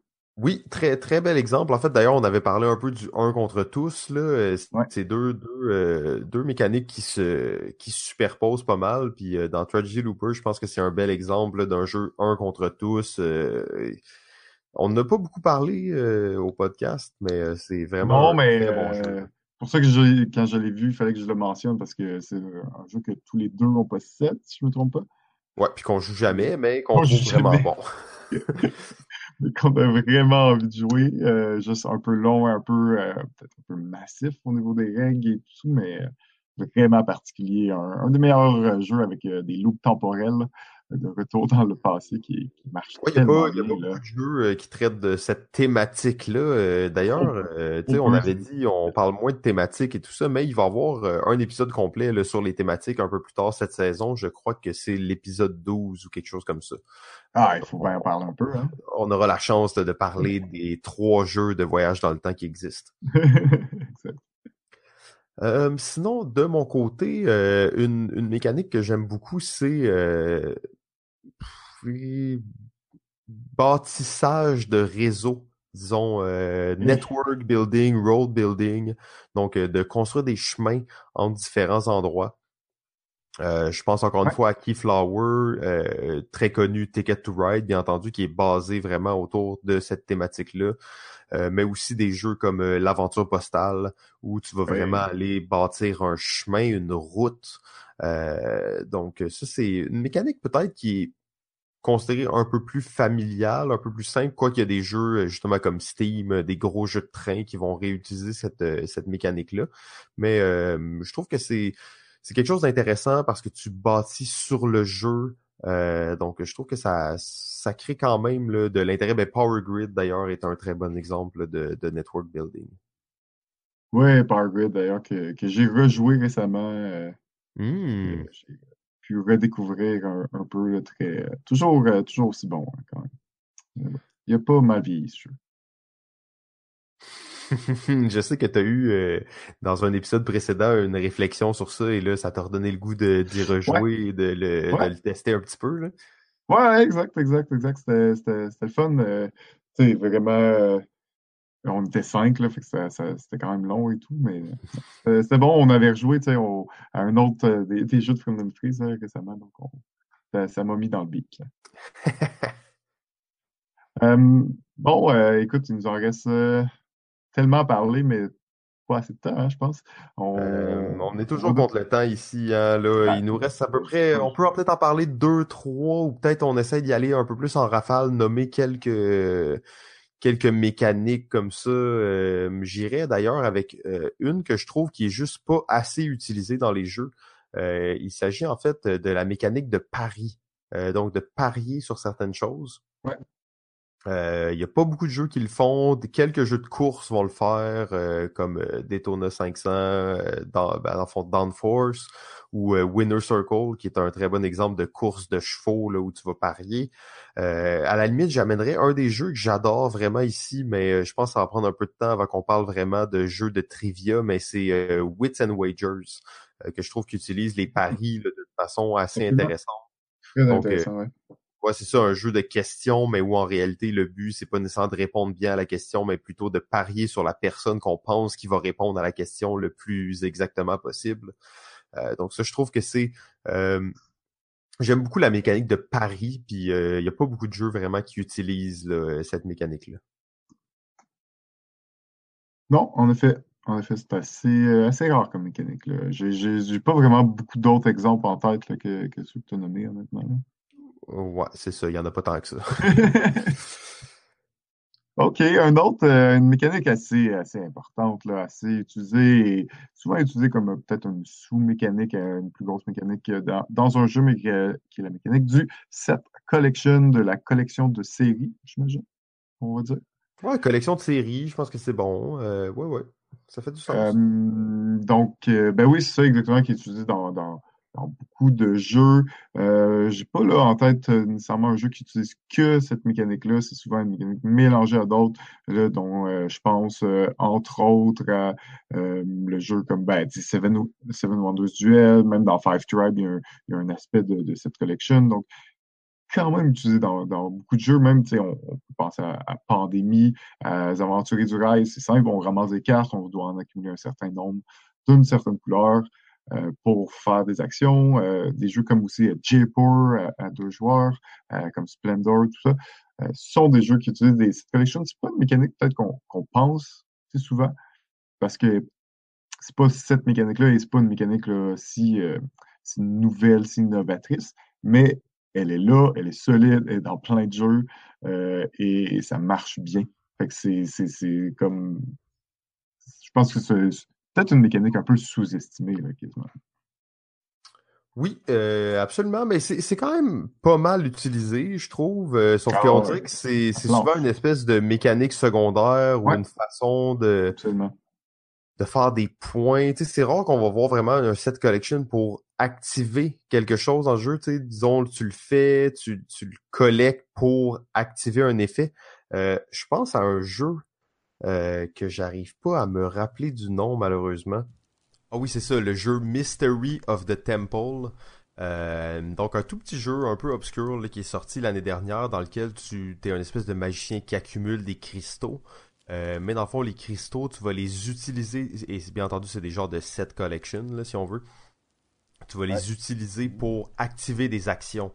Oui, très très bel exemple. En fait, d'ailleurs, on avait parlé un peu du 1 contre tous. Là. Euh, c'est deux, deux, euh, deux mécaniques qui se, qui se superposent pas mal. Puis euh, dans Tragedy Looper, je pense que c'est un bel exemple d'un jeu 1 contre tous. on n'a pas beaucoup parlé au podcast, mais c'est vraiment un très bon jeu. pour ça que quand je l'ai vu, il fallait que je le mentionne parce que c'est un jeu que tous les deux ont possède, si je me trompe pas. Ouais, puis qu'on joue jamais, mais qu'on trouve vraiment bon. qu'on a vraiment envie de jouer. Euh, juste un peu long, un peu euh, peut-être un peu massif au niveau des règles et tout, mais euh, vraiment particulier. Un, des meilleurs jeux avec des loops temporels de retour dans le passé qui, qui marche ouais, tellement Il y a pas, beaucoup de jeux qui traitent de cette thématique-là. D'ailleurs, oh, on avait dit on parle moins de thématiques et tout ça, mais il va y avoir un épisode complet là, sur les thématiques un peu plus tard cette saison. Je crois que c'est l'épisode 12 ou quelque chose comme ça. Ah, il faut bien en parler un peu. Hein? On aura la chance de, parler des trois jeux de voyage dans le temps qui existent. Euh, sinon, de mon côté, euh, une, une, mécanique que j'aime beaucoup, c'est euh, bâtissage de réseau, disons network building, road building, donc de construire des chemins en différents endroits. Euh, je pense encore une fois à Keyflower, euh, très connu Ticket to Ride, bien entendu, qui est basé vraiment autour de cette thématique-là. Euh, mais aussi des jeux comme l'aventure postale, où tu vas vraiment aller bâtir un chemin, une route. donc ça, c'est une mécanique peut-être qui est considérée un peu plus familiale, un peu plus simple, quoi qu'il y a des jeux justement comme Steam, des gros jeux de train qui vont réutiliser cette, cette mécanique-là. Mais je trouve que c'est c'est quelque chose d'intéressant parce que tu bâtis sur le jeu. Euh, donc, je trouve que ça, ça crée quand même là, de l'intérêt. Ben, Power Grid, d'ailleurs, est un très bon exemple de, de network building. Oui, Power Grid, d'ailleurs, que, que j'ai rejoué récemment. Euh, mmh. J'ai pu redécouvrir un, un peu. très, toujours, euh, toujours aussi bon, hein, quand même. Il n'y a pas mal vieilli, ce jeu. je sais que tu as eu, euh, dans un épisode précédent, une réflexion sur ça et là, ça t'a redonné le goût d'y rejouer et de le, de le, tester un petit peu. Là. Ouais, exact, exact, exact. C'était le fun. Euh, tu sais, vraiment, euh, on était cinq, là, fait que ça, ça, c'était quand même long et tout, mais c'était bon. On avait rejoué sais, à un autre des, des, jeux de Freedom Freeze récemment, donc ça m'a mis dans le beat. bon, écoute, il nous en reste tellement parlé, mais pas assez de temps, hein, je pense. Euh, on, est toujours contre le temps ici. Hein, là. Il nous reste à peu près, on peut peut-être en parler deux, trois, ou peut-être on essaie d'y aller un peu plus en rafale, nommer quelques quelques mécaniques comme ça. Euh, J'irais d'ailleurs avec euh, une que je trouve qui est juste pas assez utilisée dans les jeux. Euh, il s'agit en fait de la mécanique de pari. donc de parier sur certaines choses. Ouais. Il n'y a pas beaucoup de jeux qui le font. Quelques jeux de course vont le faire, comme Daytona 500, dans, ben, dans le fond Downforce ou Winner Circle, qui est un très bon exemple de course de chevaux là, où tu vas parier. Euh, à la limite, j'amènerais un des jeux que j'adore vraiment ici, mais euh, je pense que ça va prendre un peu de temps avant qu'on parle vraiment de jeux de trivia, mais c'est euh, Wits and Wagers, que je trouve qu'il utilise les paris de façon assez intéressante. Très intéressant, ouais. Ouais, c'est ça, un jeu de questions, mais où en réalité le but, c'est pas nécessairement de répondre bien à la question, mais plutôt de parier sur la personne qu'on pense qui va répondre à la question le plus exactement possible. donc ça, je trouve que c'est J'aime beaucoup la mécanique de pari, puis il euh, n'y a pas beaucoup de jeux vraiment qui utilisent cette mécanique-là. Non, en effet. En effet, c'est assez, euh, assez rare comme mécanique. J'ai pas vraiment beaucoup d'autres exemples en tête que, que, ceux que tu as nommés, honnêtement. Ouais, c'est ça, il n'y en a pas tant que ça. OK, un autre, euh, une mécanique assez, assez importante, là, assez utilisée et souvent utilisée comme euh, peut-être une sous-mécanique, euh, une plus grosse mécanique dans, dans un jeu, mais qui est, la mécanique du set collection, de la collection de séries, j'imagine, on va dire. Ouais, collection de séries, je pense que c'est bon. Ouais, ouais, ça fait du sens. donc, ben oui, c'est ça exactement qui est utilisé dans, dans dans beaucoup de jeux. Euh, j'ai pas là en tête euh, nécessairement un jeu qui utilise que cette mécanique-là. C'est souvent une mécanique mélangée à d'autres, dont euh, je pense entre autres à le jeu comme ben, Seven, Wonders Duel, même dans Five Tribe, il y a un, aspect de, cette collection. Donc, quand même utilisé dans, beaucoup de jeux, même, on, on peut penser à, Pandémie, à Aventuriers du Rail, c'est simple, on ramasse des cartes, on doit en accumuler un certain nombre d'une certaine couleur. Euh, pour faire des actions. Euh, des jeux comme aussi Jaipur à, deux joueurs, euh, comme Splendor, tout ça, sont des jeux qui utilisent des set collections. C'est pas une mécanique peut-être qu'on pense souvent, parce que c'est pas cette mécanique-là et c'est pas une mécanique là, si, si nouvelle, si innovatrice, mais elle est là, elle est solide, elle est dans plein de jeux et, ça marche bien. Fait que c'est comme. Je pense que c'est peut-être une mécanique un peu sous-estimée, quasiment. Oui, euh, absolument, mais c'est quand même pas mal utilisé, je trouve. Euh, sauf ah qu'on dirait que c'est souvent une espèce de mécanique secondaire ou une façon de, de faire des points. C'est rare qu'on va voir vraiment un set collection pour activer quelque chose en jeu. Disons, tu le fais, tu, tu le collectes pour activer un effet. Euh, je pense à un jeu euh, que j'arrive pas à me rappeler du nom malheureusement. Ah oui, c'est ça, le jeu Mystery of the Temple. Euh, donc un tout petit jeu un peu obscur qui est sorti l'année dernière dans lequel tu es un espèce de magicien qui accumule des cristaux. Euh, mais dans le fond, les cristaux, tu vas les utiliser, et bien entendu, c'est des genres de set collection, là, si on veut. Tu vas les utiliser pour activer des actions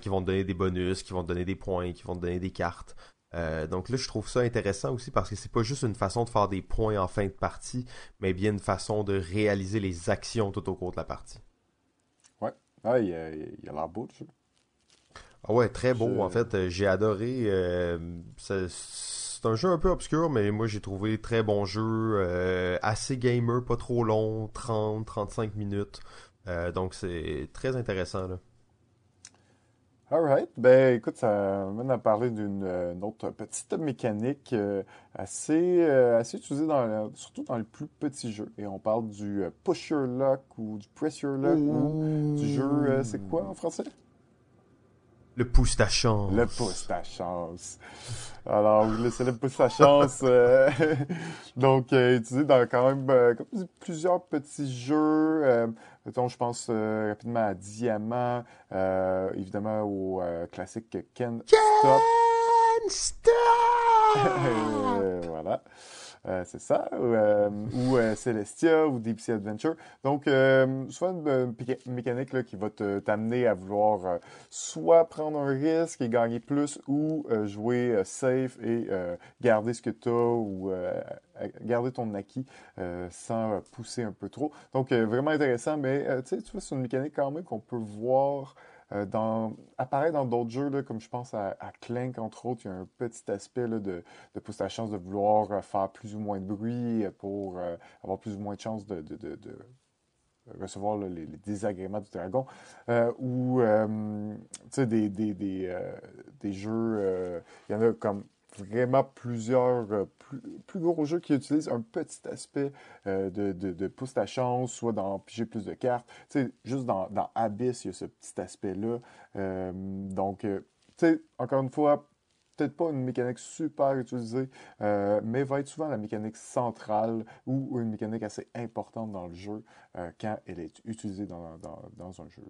qui vont te donner des bonus, qui vont te donner des points, qui vont te donner des cartes. Euh, donc là, je trouve ça intéressant aussi parce que c'est pas juste une façon de faire des points en fin de partie, mais bien une façon de réaliser les actions tout au cours de la partie. Ouais, ah, il, a, l'air beau, jeu. Ah ouais, très beau. En fait, euh, j'ai adoré. Euh, c'est un jeu un peu obscur, mais moi j'ai trouvé très bon jeu, assez gamer, pas trop long, 30-35 minutes. donc c'est très intéressant là. Alright. Ben, écoute, ça mène à parler d'une euh, autre petite mécanique euh, assez, euh, assez utilisée dans, surtout dans les plus petits jeux. Et on parle du push your luck ou du press your luck ou du jeu, c'est quoi en français? Le pouce ta chance. Le pouce ta chance. Alors, le pouce ta chance. Donc, utilisé dans quand même euh, plusieurs petits jeux. Euh, je pense rapidement à Diamant, évidemment au classique Ken Stop. Ken Stop! voilà. Euh, c'est ça, ou, euh, euh, Celestia ou Deep Sea Adventure. Donc, soit une, mécanique qui va t'amener à vouloir soit prendre un risque et gagner plus ou jouer safe et garder ce que tu as ou garder ton acquis sans pousser un peu trop. Donc, vraiment intéressant, mais tu sais, c'est une mécanique quand même qu'on peut voir dans, apparaît dans d'autres jeux, comme je pense à, Clank, entre autres, il y a un petit aspect là, de, de pousser la chance de vouloir faire plus ou moins de bruit pour avoir plus ou moins de chances de, recevoir les, désagréments du dragon, euh, ou des, des, des, jeux, il y en a comme vraiment plusieurs euh, plus, gros jeux qui utilisent un petit aspect euh, de, de, pouce à chance, soit dans piger plus de cartes. sais, juste dans, dans, Abyss, il y a ce petit aspect-là. Euh, donc, tu sais, encore une fois, peut-être pas une mécanique super utilisée, mais va être souvent la mécanique centrale ou une mécanique assez importante dans le jeu quand elle est utilisée dans, dans, dans un jeu.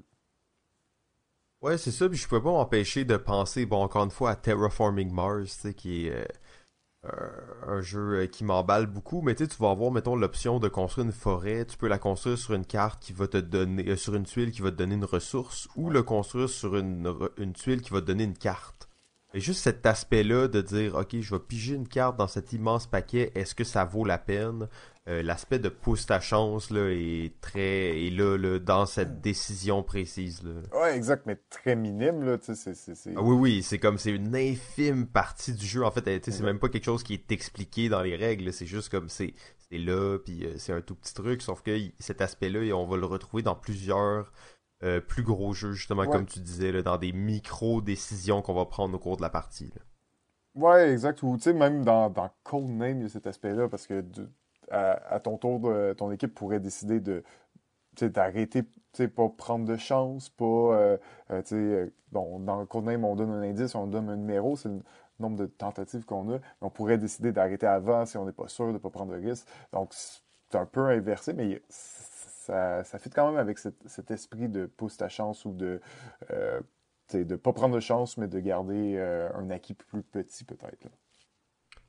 Ouais, c'est ça, puis je peux pas m'empêcher de penser, bon, encore une fois, à Terraforming Mars, qui est euh, un jeu euh, qui m'emballe beaucoup, mais tu vas avoir, mettons, l'option de construire une forêt, tu peux la construire sur une carte qui va te donner, euh, sur une tuile qui va te donner une ressource, ou le construire sur une, une tuile qui va te donner une carte. Et juste cet aspect-là de dire, ok, je vais piger une carte dans cet immense paquet, est-ce que ça vaut la peine? Euh, l'aspect de pousse ta chance là, est très est là, là, dans cette décision précise. Là. Ouais, exact, mais très minime. Là, c'est, c'est, Ah, oui, oui, c'est comme c'est une infime partie du jeu. En fait, c'est même pas quelque chose qui est expliqué dans les règles. C'est juste comme c'est, c'est là, puis euh, c'est un tout petit truc. Sauf que cet aspect-là, on va le retrouver dans plusieurs euh, plus gros jeux, justement, comme tu disais, là, dans des micro-décisions qu'on va prendre au cours de la partie. Là. Ouais, exact. Ou tu sais, même dans, dans Codename, il y a cet aspect-là, parce que à, ton tour, ton équipe pourrait décider de d'arrêter, pas prendre de chance, pas, euh, euh, euh, bon, dans le codename, on donne un indice, on donne un numéro, c'est le nombre de tentatives qu'on a, on pourrait décider d'arrêter avant si on n'est pas sûr de ne pas prendre de risque. Donc, c'est un peu inversé, mais ça, ça fit quand même avec cet, esprit de pousse ta chance ou de ne pas prendre de chance, mais de garder un acquis plus petit peut-être.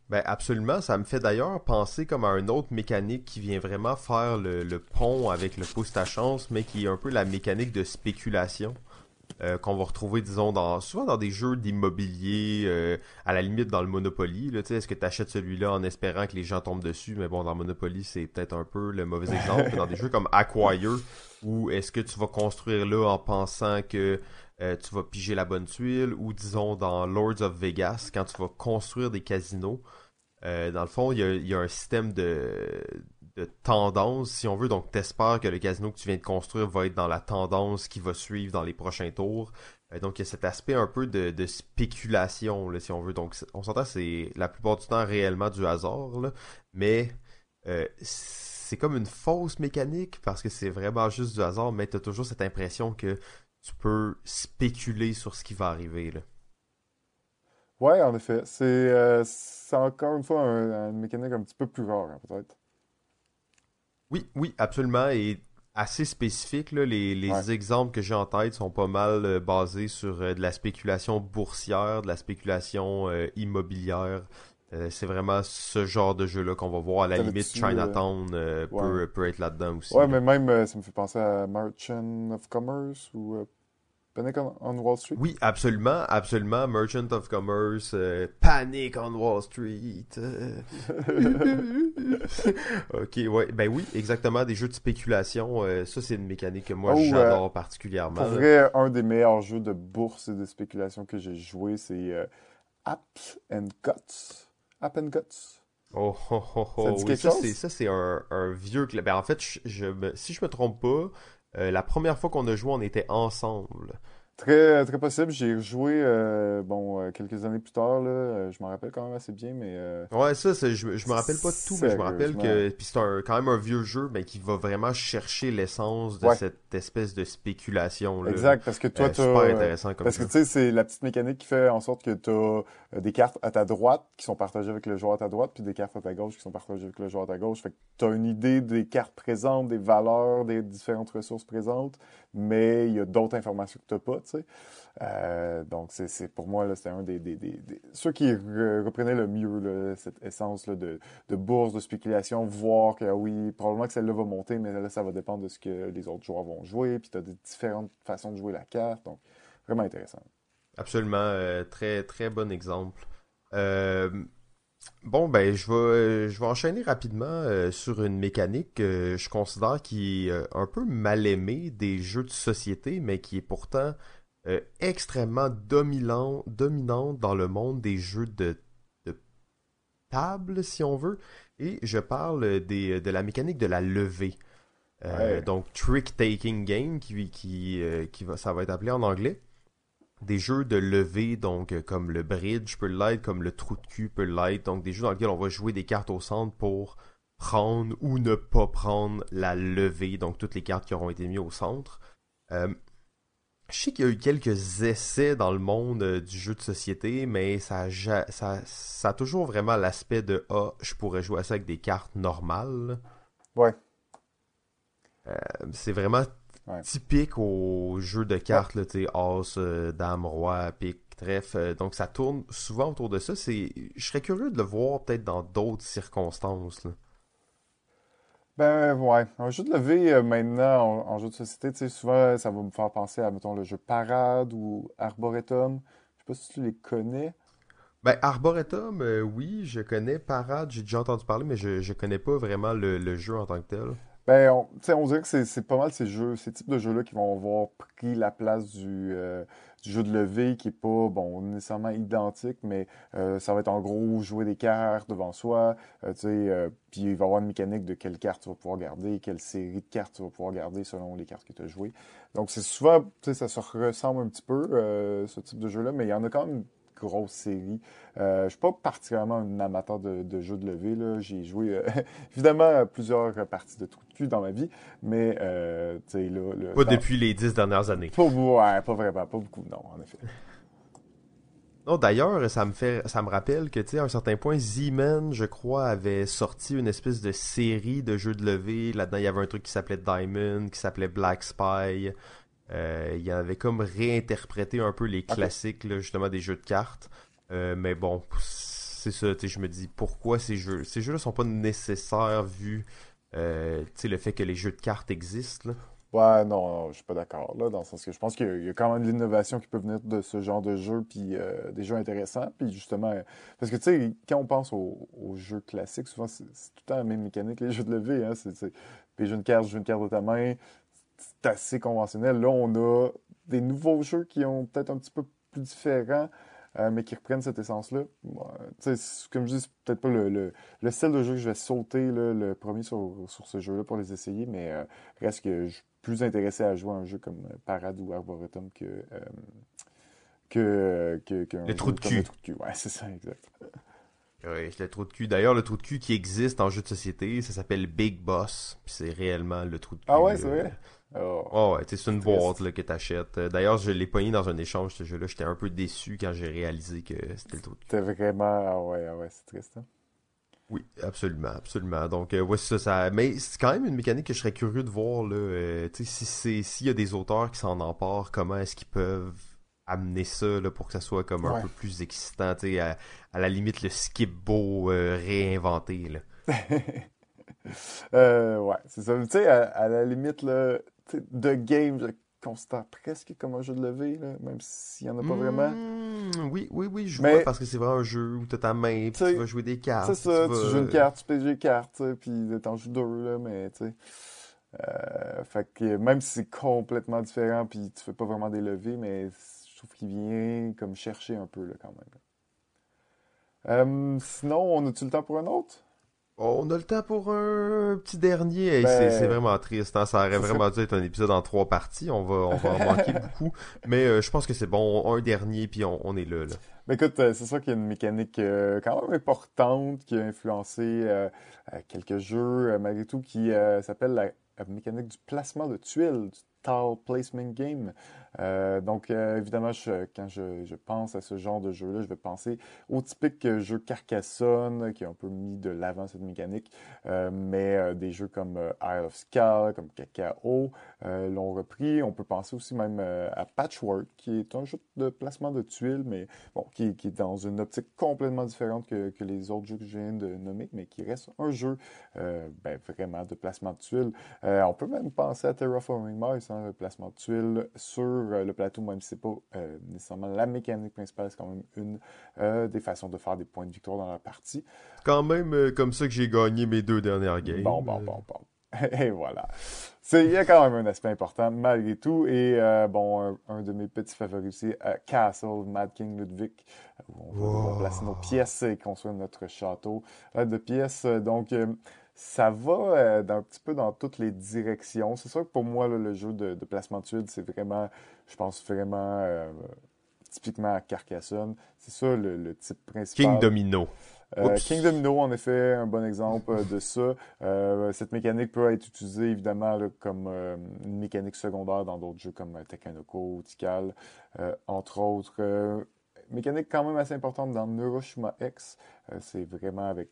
Ben absolument, ça me fait d'ailleurs penser comme à une autre mécanique qui vient vraiment faire le, pont avec le pouce à chance, mais qui est un peu la mécanique de spéculation. Euh, qu'on va retrouver, disons, dans souvent dans des jeux d'immobilier, euh, à la limite dans le Monopoly. Est-ce que tu achètes celui-là en espérant que les gens tombent dessus? Mais bon, dans Monopoly, c'est peut-être un peu le mauvais exemple. dans des jeux comme Acquire, où est-ce que tu vas construire là en pensant que euh, tu vas piger la bonne tuile, ou disons dans Lords of Vegas, quand tu vas construire des casinos, dans le fond, il y a, un système de, tendance, si on veut. Donc, t'espères que le casino que tu viens de construire va être dans la tendance qui va suivre dans les prochains tours. Euh, donc, il y a cet aspect un peu de, spéculation, si on veut. Donc, on s'entend, c'est la plupart du temps réellement du hasard, mais c'est comme une fausse mécanique parce que c'est vraiment juste du hasard, mais tu as toujours cette impression que tu peux spéculer sur ce qui va arriver. Là. Ouais, en effet. C'est euh, encore une fois une mécanique un petit peu plus rare, hein, peut-être. Oui, oui, absolument. Et assez spécifique. Là. Les, les exemples que j'ai en tête sont pas mal euh, basés sur euh, de la spéculation boursière, de la spéculation immobilière. c'est vraiment ce genre de jeu-là qu'on va voir. À la limite, Chinatown peut, peut, être là-dedans aussi. Ouais, mais même, ça me fait penser à Merchant of Commerce ou Panic on, Wall Street? Oui, absolument, absolument. Merchant of Commerce, euh, Panic on Wall Street. ok, ouais, ben oui, exactement, des jeux de spéculation. Euh, ça, c'est une mécanique que moi, oh, j'adore euh, particulièrement. Pour vrai, un des meilleurs jeux de bourse et de spéculation que j'ai joué, c'est App and Guts. App and Guts. Oh, oh, oh, oh. Ça, chose? ça, c'est un, un, vieux... Ben, en fait, je, me, si je me trompe pas, euh, la première fois qu'on a joué, on était ensemble. Très, très possible. J'ai rejoué euh, bon, euh, quelques années plus tard. Là. Je m'en rappelle quand même assez bien, mais. Ouais, ça, je, je me rappelle pas tout, mais je me rappelle que. Puis c'est quand même un vieux jeu, mais qui va vraiment chercher l'essence de cette espèce de spéculation. Là. Exact, parce que toi, tu super intéressant comme Parce que tu sais, c'est la petite mécanique qui fait en sorte que tu as des cartes à ta droite qui sont partagées avec le joueur à ta droite, puis des cartes à ta gauche qui sont partagées avec le joueur à ta gauche. Fait que tu as une idée des cartes présentes, des valeurs, des différentes ressources présentes, mais il y a d'autres informations que tu n'as pas, Euh, donc, c'est pour moi, c'est un des, Ceux qui reprenaient le mieux cette essence de, bourse, de spéculation, voir que oui, probablement que celle-là va monter, mais là, ça va dépendre de ce que les autres joueurs vont jouer, puis tu as différentes façons de jouer la carte. Donc, vraiment intéressant. Absolument, euh, très, très bon exemple. Euh, Bon, ben, je vais, je vais enchaîner rapidement sur une mécanique que je considère qui est un peu mal aimée des jeux de société, mais qui est pourtant extrêmement dominant, dominante dans le monde des jeux de, de table, si on veut. Et je parle des, de la mécanique de la levée. Donc, trick-taking game, qui, qui, qui va, ça va être appelé en anglais des jeux de levée, donc euh, comme le bridge peut l'être, comme le trou de cul peut l'être, donc des jeux dans lesquels on va jouer des cartes au centre pour prendre ou ne pas prendre la levée, donc toutes les cartes qui auront été mises au centre. Euh, je sais qu'il y a eu quelques essais dans le monde euh, du jeu de société, mais ça a, ça, ça a toujours vraiment l'aspect de Ah, je pourrais jouer à ça avec des cartes normales. Ouais. c'est vraiment typique au jeu de cartes, là, tu As, euh, Dame, Roi, Pique, Trèfle. Euh, donc ça tourne souvent autour de ça. Je serais curieux de le voir peut-être dans d'autres circonstances. Ben ouais, un jeu de levée euh, maintenant en, jeu de société, tu sais, souvent ça va me faire penser à, mettons, le jeu Parade ou Arboretum. Je sais pas si tu les connais. Ben, Arboretum, oui, je connais. Parade, j'ai déjà entendu parler, mais je, je connais pas vraiment le jeu en tant que tel. Ben, on, on dirait que c'est pas mal ces jeux, ces types de jeux-là qui vont avoir pris la place du, euh, du jeu de levée qui est pas, bon, nécessairement identique, mais euh, ça va être en gros jouer des cartes devant soi, euh, tu sais, puis il va y avoir une mécanique de quelle carte tu vas pouvoir garder, quelle série de cartes tu vas pouvoir garder selon les cartes que tu as jouées. Donc c'est souvent, tu sais, ça se ressemble un petit peu, ce type de jeu-là, mais il y en a quand même grosse série. Euh, je suis pas particulièrement un amateur de, jeux de levée. J'ai joué euh, évidemment plusieurs parties de trous de cul dans ma vie, mais euh, là, Pas depuis les dix dernières années. Pas, ouais, pas vraiment, pas beaucoup, non, en effet. Non, d'ailleurs, ça me fait, ça me rappelle que, tu sais, à un certain point, Z-Man, je crois, avait sorti une espèce de série de jeux de levée. Là-dedans, il y avait un truc qui s'appelait Diamond, qui s'appelait Black Spy. Euh, il avait comme réinterprété un peu les classiques justement des jeux de cartes. Euh, mais bon, c'est ça, je me dis pourquoi ces jeux ces jeux-là sont pas nécessaires vu euh, le fait que les jeux de cartes existent. Là? Ouais, non, je suis pas d'accord là, dans le sens que je pense qu'il y, a quand même de l'innovation qui peut venir de ce genre de jeu, puis euh, des jeux intéressants, puis justement, parce que tu sais, quand on pense aux, jeux classiques, souvent c'est tout le temps la même mécanique, les jeux de levée, hein, c'est jeux une carte, joue une carte de ta main, c'est assez conventionnel. Là, on a des nouveaux jeux qui ont peut-être un petit peu plus différents, euh, mais qui reprennent cette essence-là. comme je dis, c'est peut-être pas le, le, style de jeu que je vais sauter le premier sur, ce jeu-là pour les essayer, mais euh, reste que je suis plus intéressé à jouer à un jeu comme Parade ou Arboretum que, euh, que, que, le trou de cul. Ouais, c'est ça, exact. Oui, le trou de cul. D'ailleurs, le trou de cul qui existe en jeu de société, ça s'appelle Big Boss. Puis c'est réellement le trou de ah cul. Ah ouais, c'est vrai? Oh, ouais, c'est une boîte là, que t'achètes. Euh, d'ailleurs, je l'ai pogné dans un échange, ce jeu-là. J'étais un peu déçu quand j'ai réalisé que c'était le trou de C'était vraiment. Ah ouais, ah ouais, c'est triste. Hein? Oui, absolument, absolument. Donc, euh, ouais, ça, ça. Mais c'est quand même une mécanique que je serais curieux de voir, là. Euh, tu sais, si s'il y a des auteurs qui s'en emparent, comment est-ce qu'ils peuvent amener ça là, pour que ça soit comme un peu plus excitant, tu sais, à, la limite le skip beau réinventé, là. ouais, c'est ça. Tu sais, à, la limite, là, de game, je constate presque comme un jeu de levée, même s'il n'y en a pas vraiment. Hmm, oui, oui, oui, je vois parce que c'est vraiment un jeu où tu as ta main, puis tu vas jouer des cartes. C'est ça, tu, joues une carte, tu pèses des cartes, puis t'en joues deux, là, mais tu sais. Euh, fait que même si c'est complètement différent, puis tu fais pas vraiment des levées, mais je trouve qu'il vient comme chercher un peu, là, quand même. Euh, sinon, on a-tu le temps pour un autre? On a le temps pour un petit dernier. Ben, c'est vraiment triste. Hein. Ça aurait vraiment dû être un épisode en trois parties. On va, on va en manquer beaucoup. Mais euh, je pense que c'est bon. Un dernier, puis on, est là. là. Ben écoute, euh, c'est sûr qu'il y a une mécanique euh, quand même importante qui a influencé quelques jeux, malgré tout, qui s'appelle la mécanique du placement de tuiles, du placement game. Euh, donc, euh, évidemment, quand je, pense à ce genre de jeu-là, je vais penser au typique jeu Carcassonne qui a un peu mis de l'avant cette mécanique, euh, mais des jeux comme Isle of Skull, comme Cacao l'ont repris. On peut penser aussi même à Patchwork, qui est un jeu de placement de tuiles, mais bon, qui, est dans une optique complètement différente que, les autres jeux que je viens de nommer, mais qui reste un jeu ben, vraiment de placement de tuiles. on peut même penser à Terraforming Mars, hein, le placement de tuiles sur euh, le plateau, même si c'est pas euh, nécessairement la mécanique principale, c'est quand même une euh, des façons de faire des points de victoire dans la partie. Quand même comme ça que j'ai gagné mes deux dernières games. Bon, bon, bon, bon. Et voilà. Il y a quand même un aspect important malgré tout. Et euh, bon, un, de mes petits favoris aussi, euh, Castle, Mad King Ludwig, où on va placer nos pièces et construire notre château de pièces. Donc, ça va un petit peu dans toutes les directions. C'est sûr que pour moi, le jeu de, placement de tuiles, c'est vraiment, je pense vraiment typiquement à Carcassonne. C'est ça le, type principal. King Domino. Euh, King Domino, en effet, un bon exemple de ça. Euh, cette mécanique peut être utilisée évidemment comme euh, une mécanique secondaire dans d'autres jeux comme Tekanoko, Tikal, entre autres. mécanique quand même assez importante dans Neuroshima X. C'est vraiment avec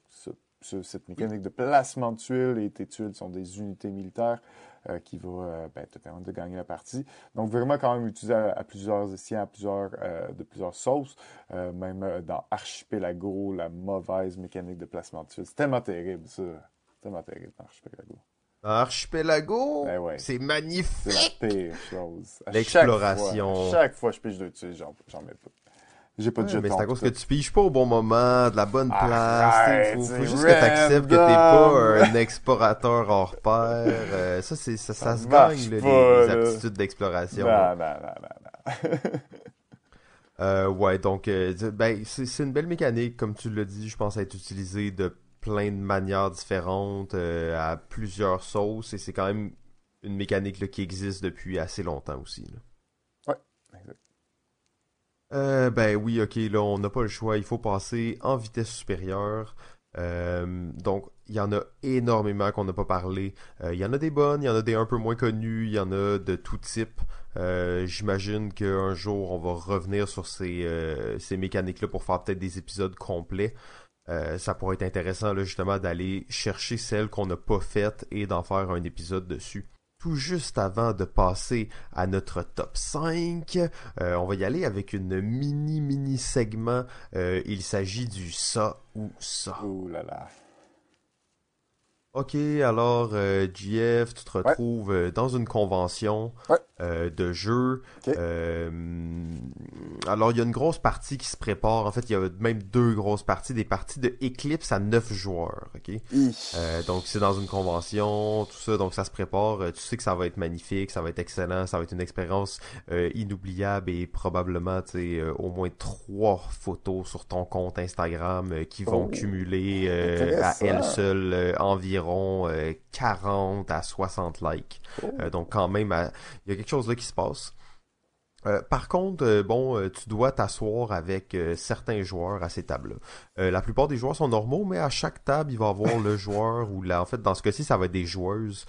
cette mécanique de placement de tuiles et tes tuiles sont des unités militaires. Euh, qui va euh, ben, te permettre de gagner la partie. Donc vraiment quand même utilisé à, plusieurs essais, à plusieurs, euh, de plusieurs sauces, même dans Archipelago, la mauvaise mécanique de placement de tuiles. C'est tellement terrible ça, tellement terrible dans Archipelago. Archipelago, ben c'est magnifique. C'est la pire chose. L'exploration. Chaque, fois, que je pige de tuiles, j'en mets pas. J'ai pas de ouais, Mais c'est à cause que tu piges pas au bon moment, de la bonne place. Il faut, juste que tu acceptes que t'es pas un explorateur hors pair. Euh, ça, c'est, ça, ça, se gagne, les, aptitudes d'exploration. Non, non, non, non, euh, ouais, donc, euh, ben, c'est une belle mécanique, comme tu l'as dit, je pense à être utilisée de plein de manières différentes, à plusieurs sauces, et c'est quand même une mécanique là, qui existe depuis assez longtemps aussi. Là. Euh, ben oui, ok, là, on n'a pas le choix. Il faut passer en vitesse supérieure. Euh, donc, il y en a énormément qu'on n'a pas parlé. Euh, il y en a des bonnes, il y en a des un peu moins connues, il y en a de tout type. J'imagine qu'un jour, on va revenir sur ces, ces mécaniques-là pour faire peut-être des épisodes complets. ça pourrait être intéressant, là, justement, d'aller chercher celles qu'on n'a pas faites et d'en faire un épisode dessus tout juste avant de passer à notre top 5, euh, on va y aller avec une mini mini segment. Euh, il s'agit du ça ou ça. Ok, alors euh, GF, tu te retrouves euh, dans une convention euh, de jeu. Euh, alors il y a une grosse partie qui se prépare. En fait, il y a même deux grosses parties, des parties de Eclipse à neuf joueurs. Ok? donc c'est dans une convention, tout ça. Donc ça se prépare. tu sais que ça va être magnifique, ça va être excellent, ça va être une expérience inoubliable et probablement, tu sais, au moins trois photos sur ton compte Instagram qui vont oh. cumuler à elles seules environ 40 euh, à 60 likes. Oh. Euh, donc quand même, il y a quelque chose là qui se passe. Euh, par contre, bon, tu dois t'asseoir avec certains joueurs à ces tables-là. la plupart des joueurs sont normaux, mais à chaque table, il va y avoir le joueur ou là, en fait, dans ce cas-ci, ça va être des joueuses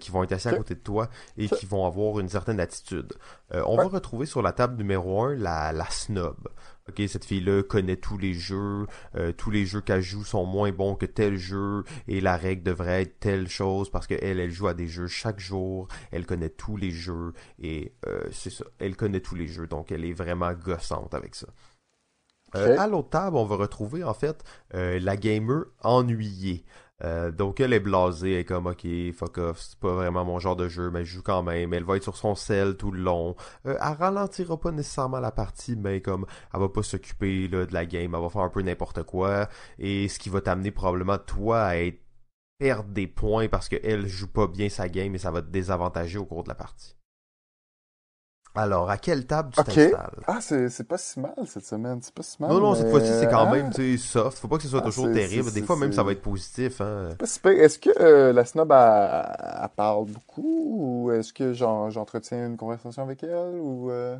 qui vont être assis à côté de toi et qui vont avoir une certaine attitude. on va retrouver sur la table numéro 1 la, la snob. Ok, cette fille-là connaît tous les jeux, euh, tous les jeux qu'elle joue sont moins bons que tel jeu, et la règle devrait être telle chose parce qu'elle, elle joue à des jeux chaque jour, elle connaît tous les jeux, et euh, c'est ça, elle connaît tous les jeux, donc elle est vraiment gossante avec ça. Euh, à l'autre table, on va retrouver en fait la gamer ennuyée. Euh, donc elle est blasée, elle comme ok, fuck off, c'est pas vraiment mon genre de jeu, mais je joue quand même. Elle va être sur son sel tout le long. Euh, elle ralentira pas nécessairement la partie, mais comme elle va pas s'occuper de la game, elle va faire un peu n'importe quoi. Et ce qui va t'amener probablement toi à être perdre des points parce qu'elle joue pas bien sa game et ça va te désavantager au cours de la partie. Alors, à quelle table tu t'installes? Ah, c'est pas si mal cette semaine. C'est pas si mal. Non, non, cette fois-ci, c'est quand ah. même tu soft. Faut pas que ce soit ah, toujours terrible. Des fois, même, ça va être positif. Hein. Est-ce que euh, la snob, elle, parle beaucoup ou est-ce que j'entretiens une conversation avec elle ou. Euh?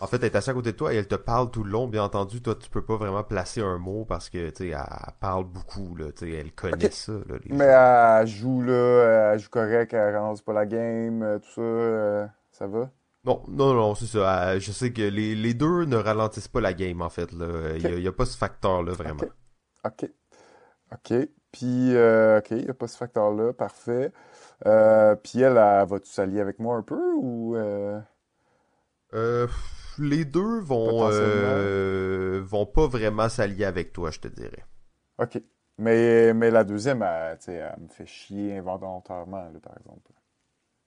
En fait, elle est assise à côté de toi et elle te parle tout le long. Bien entendu, toi, tu peux pas vraiment placer un mot parce que, tu sais, elle parle beaucoup, là. Tu sais, elle connaît ça, là, Mais elle joue, là, elle joue correct, elle rend pas la game, euh, tout ça, ça va? Non, non, non, c'est ça. Euh, je sais que les, les, deux ne ralentissent pas la game, en fait. Il n'y a, pas ce facteur-là, vraiment. OK. OK. Puis, euh, OK, il n'y a pas ce facteur-là. Parfait. Euh, puis elle, va-tu s'allier avec moi un peu ou... les deux vont, vont pas vraiment s'allier avec toi, je te dirais. OK. Mais, mais la deuxième, elle, elle me fait chier involontairement, par exemple.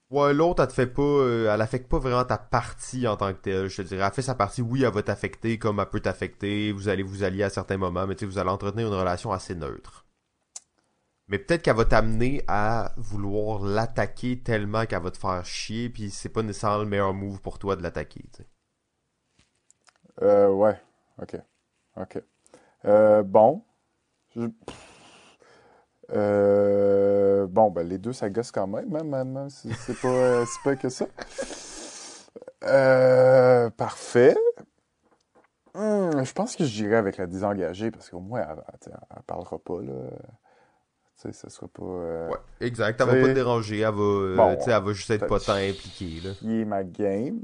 Ouais, l'autre, elle te fait pas, euh, elle affecte pas vraiment ta partie en tant que telle, je te dirais. Elle fait sa partie, oui, elle va t'affecter comme elle peut t'affecter, vous allez vous allier à certains moments, mais tu sais, vous allez entretenir une relation assez neutre. Mais peut-être qu'elle va t'amener à vouloir l'attaquer tellement qu'elle va te faire chier, puis c'est pas nécessairement le meilleur move pour toi de l'attaquer. Euh, ouais. Ok. Ok. Euh, bon. Euh, bon, ben les deux, ça gosse quand même, hein, même, c'est pas, euh, pas que ça. Euh, parfait. Hmm, je pense que j'irai avec la désengagée parce qu'au moins, elle, elle, parlera pas, là. Tu sais, ça sera pas. Euh, ouais, exact. Elle va pas te déranger. Elle va, euh, sais, elle va juste être pas tant impliquée, là. Qui est ma game.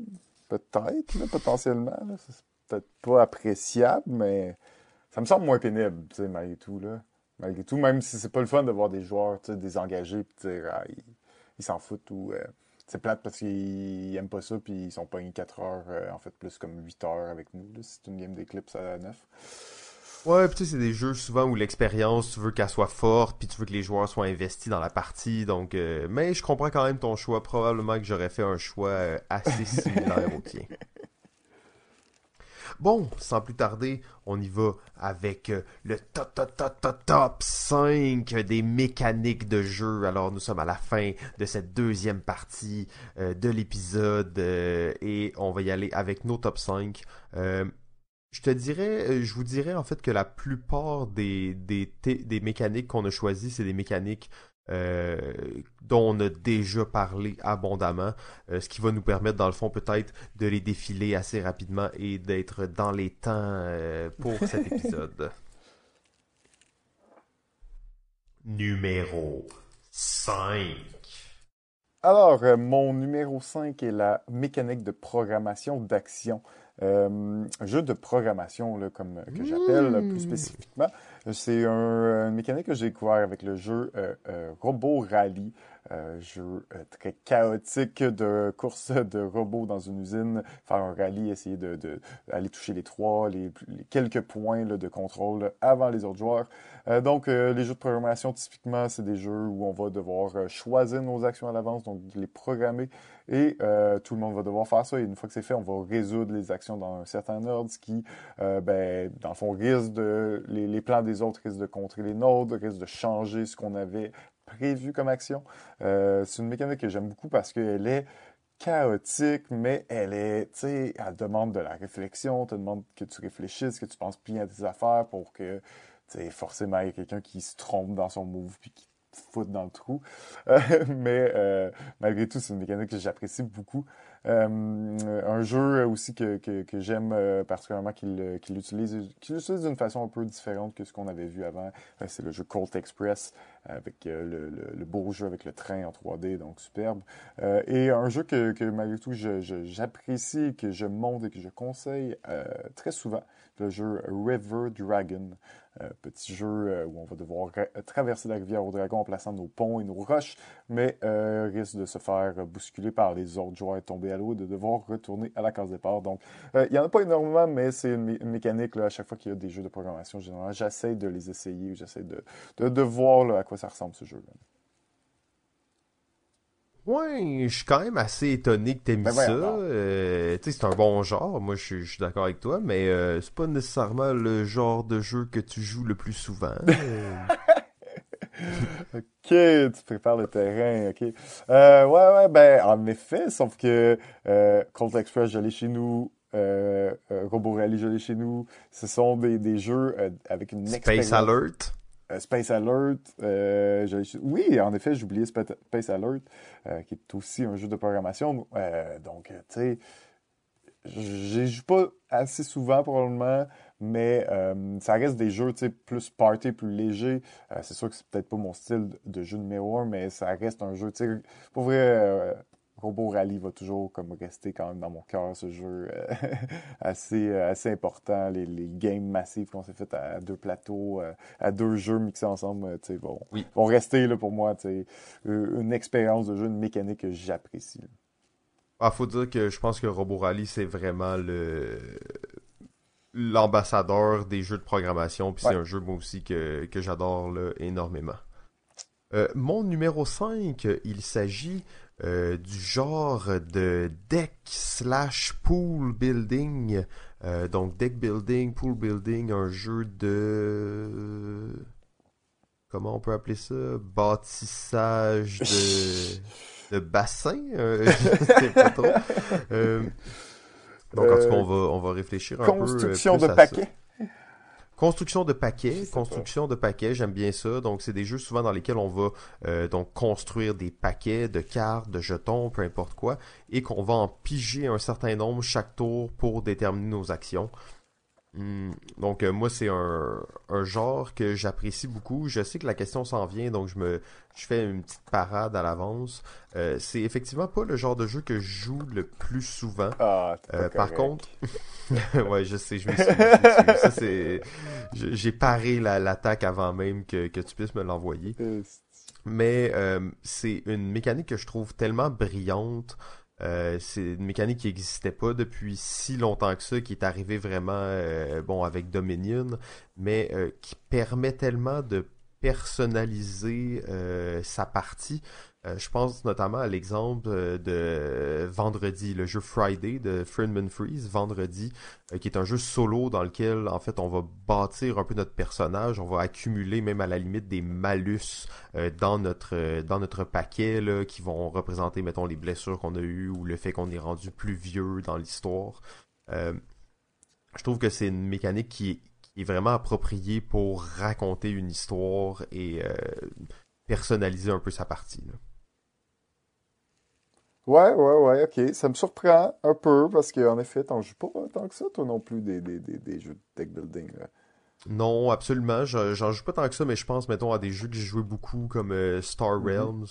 Peut-être, là, potentiellement. C'est peut-être pas appréciable, mais ça me semble moins pénible, tu sais, malgré tout, là. Malgré tout, même si c'est pas le fun de voir des joueurs, désengagés, puis dire, ah, ils s'en foutent ou. Euh, c'est plate parce qu'ils aiment pas ça, puis ils sont pognés 4 heures, euh, en fait, plus comme 8 heures avec nous. C'est une game d'éclipse à 9. Ouais, puis tu sais, c'est des jeux souvent où l'expérience, tu veux qu'elle soit forte, puis tu veux que les joueurs soient investis dans la partie. Donc, euh, mais je comprends quand même ton choix. Probablement que j'aurais fait un choix euh, assez similaire au tien. Bon, sans plus tarder, on y va avec euh, le top, top, top, top, top 5 des mécaniques de jeu. Alors, nous sommes à la fin de cette deuxième partie euh, de l'épisode euh, et on va y aller avec nos top 5. je te dirais, je vous dirais en fait que la plupart des, des, des mécaniques qu'on a choisies, c'est des mécaniques euh, dont on a déjà parlé abondamment, euh, ce qui va nous permettre dans le fond peut-être de les défiler assez rapidement et d'être dans les temps euh, pour cet épisode. numéro 5. Alors, mon numéro 5 est la mécanique de programmation d'action. un jeu de programmation, là, comme que j'appelle plus mmh. spécifiquement. C'est un, une mécanique que j'ai découvert avec le jeu euh, euh, Robot Rally. Euh, jeu euh, très chaotique de course de robots dans une usine, faire un rallye, essayer de, toucher les trois, les, quelques points là, de contrôle avant les autres joueurs. Euh, donc, les jeux de programmation, typiquement, c'est des jeux où on va devoir choisir nos actions à l'avance, donc les programmer, et tout le monde va devoir faire ça. Et une fois que c'est fait, on va résoudre les actions dans un certain ordre, ce qui, ben, dans le fond, risque de les, les plans des autres risquent de contrer les nôtres, risquent de changer ce qu'on avait prévu comme action. Euh, c'est une mécanique que j'aime beaucoup parce qu'elle est chaotique, mais elle est, tu sais, elle demande de la réflexion, te demande que tu réfléchisses, que tu penses bien à tes affaires pour que, tu sais, forcément, il y ait quelqu'un qui se trompe dans son move puis qui te foute dans le trou. mais euh, malgré tout, c'est une mécanique que j'apprécie beaucoup. Euh, un jeu aussi que, que, j'aime euh, particulièrement qu'il utilise, qu'il utilise d'une façon un peu différente que ce qu'on avait vu avant. Euh, c'est le jeu Colt Express avec le, beau jeu avec le train en 3D, donc superbe. et un jeu que, que malgré tout j'apprécie, que je monte et que je conseille très souvent, le jeu River Dragon. Euh, petit jeu euh, où on va devoir traverser la rivière au dragon en plaçant nos ponts et nos roches, mais euh, risque de se faire bousculer par les autres joueurs et tomber à l'eau et de devoir retourner à la case départ. Donc, il n'y en a pas énormément, mais c'est une, mécanique. Là, à chaque fois qu'il y a des jeux de programmation, généralement, j'essaie de les essayer, j'essaie de, de, de, voir à quoi ça ressemble ce jeu-là. Ouais, je suis quand même assez étonné que t'aimes ben ça. Euh, tu sais, c'est un bon genre. Moi, je suis d'accord avec toi, mais euh, c'est pas nécessairement le genre de jeu que tu joues le plus souvent. ok, tu prépares le terrain, ok. Euh, ouais, ouais, ben, en effet, sauf que euh, Colt Express, j'allais chez nous, euh, Robo Rally, j'allais chez nous. Ce sont des, des jeux avec une Space Alert. Euh, Space Alert. Euh, oui, en effet, j'oubliais Space Alert, euh, qui est aussi un jeu de programmation. donc, tu sais, je joue pas assez souvent probablement, mais ça reste des jeux plus party, plus légers. c'est sûr que c'est peut-être pas mon style de jeu numéro un, mais ça reste un jeu. Pour vrai, Robo Rally va toujours comme rester quand même dans mon cœur, ce jeu euh, assez, euh, assez important. Les, les games massifs qu'on s'est fait à, deux plateaux, euh, à deux jeux mixés ensemble, vont, vont rester là, pour moi une expérience de jeu, une mécanique que j'apprécie. Ah, faut dire que je pense que Robo Rally, c'est vraiment le l'ambassadeur des jeux de programmation, puis c'est un jeu moi aussi que, que j'adore énormément. mon numéro 5, il s'agit euh, du genre de deck slash pool building. Euh, donc deck building, pool building, un jeu de... comment on peut appeler ça? Bâtissage de, de bassin euh, je sais pas trop. Donc en tout cas on va on va réfléchir un peu construction de paquets Construction de paquets, construction de paquets, j'aime bien ça. Donc c'est des jeux souvent dans lesquels on va euh, donc construire des paquets de cartes, de jetons, peu importe quoi, et qu'on va en piger un certain nombre chaque tour pour déterminer nos actions. Hmm, donc euh, moi c'est un, un, genre que j'apprécie beaucoup. Je sais que la question s'en vient, donc je me je fais une petite parade à l'avance. Euh, c'est effectivement pas le genre de jeu que je joue le plus souvent. Ah, euh, par contre, ouais je sais, je me suis, ça c'est j'ai paré l'attaque avant même que, que tu puisses me l'envoyer. Mais c'est une mécanique que je trouve tellement brillante. Euh, c'est une mécanique qui n'existait pas depuis si longtemps que ça, qui est arrivée vraiment euh, bon avec Dominion, mais euh, qui permet tellement de personnaliser sa partie. Euh, je pense notamment à l'exemple euh, de Vendredi, le jeu Friday de Friedman Freeze, Vendredi, euh, qui est un jeu solo dans lequel en fait on va bâtir un peu notre personnage, on va accumuler même à la limite des malus dans notre dans notre paquet là, qui vont représenter mettons les blessures qu'on a eues ou le fait qu'on est rendu plus vieux dans l'histoire. je trouve que c'est une mécanique qui, est vraiment appropriée pour raconter une histoire et personnaliser un peu sa partie. Ouais, ouais, ouais, ok. Ça me surprend un peu parce qu'en effet, t'en joues pas tant que ça, toi non plus, des, des, des, des jeux de deck building. Non, absolument. J'en joue pas tant que ça, mais je pense, mettons, à des jeux que j'ai joué beaucoup comme euh, Star mm-hmm. Realms,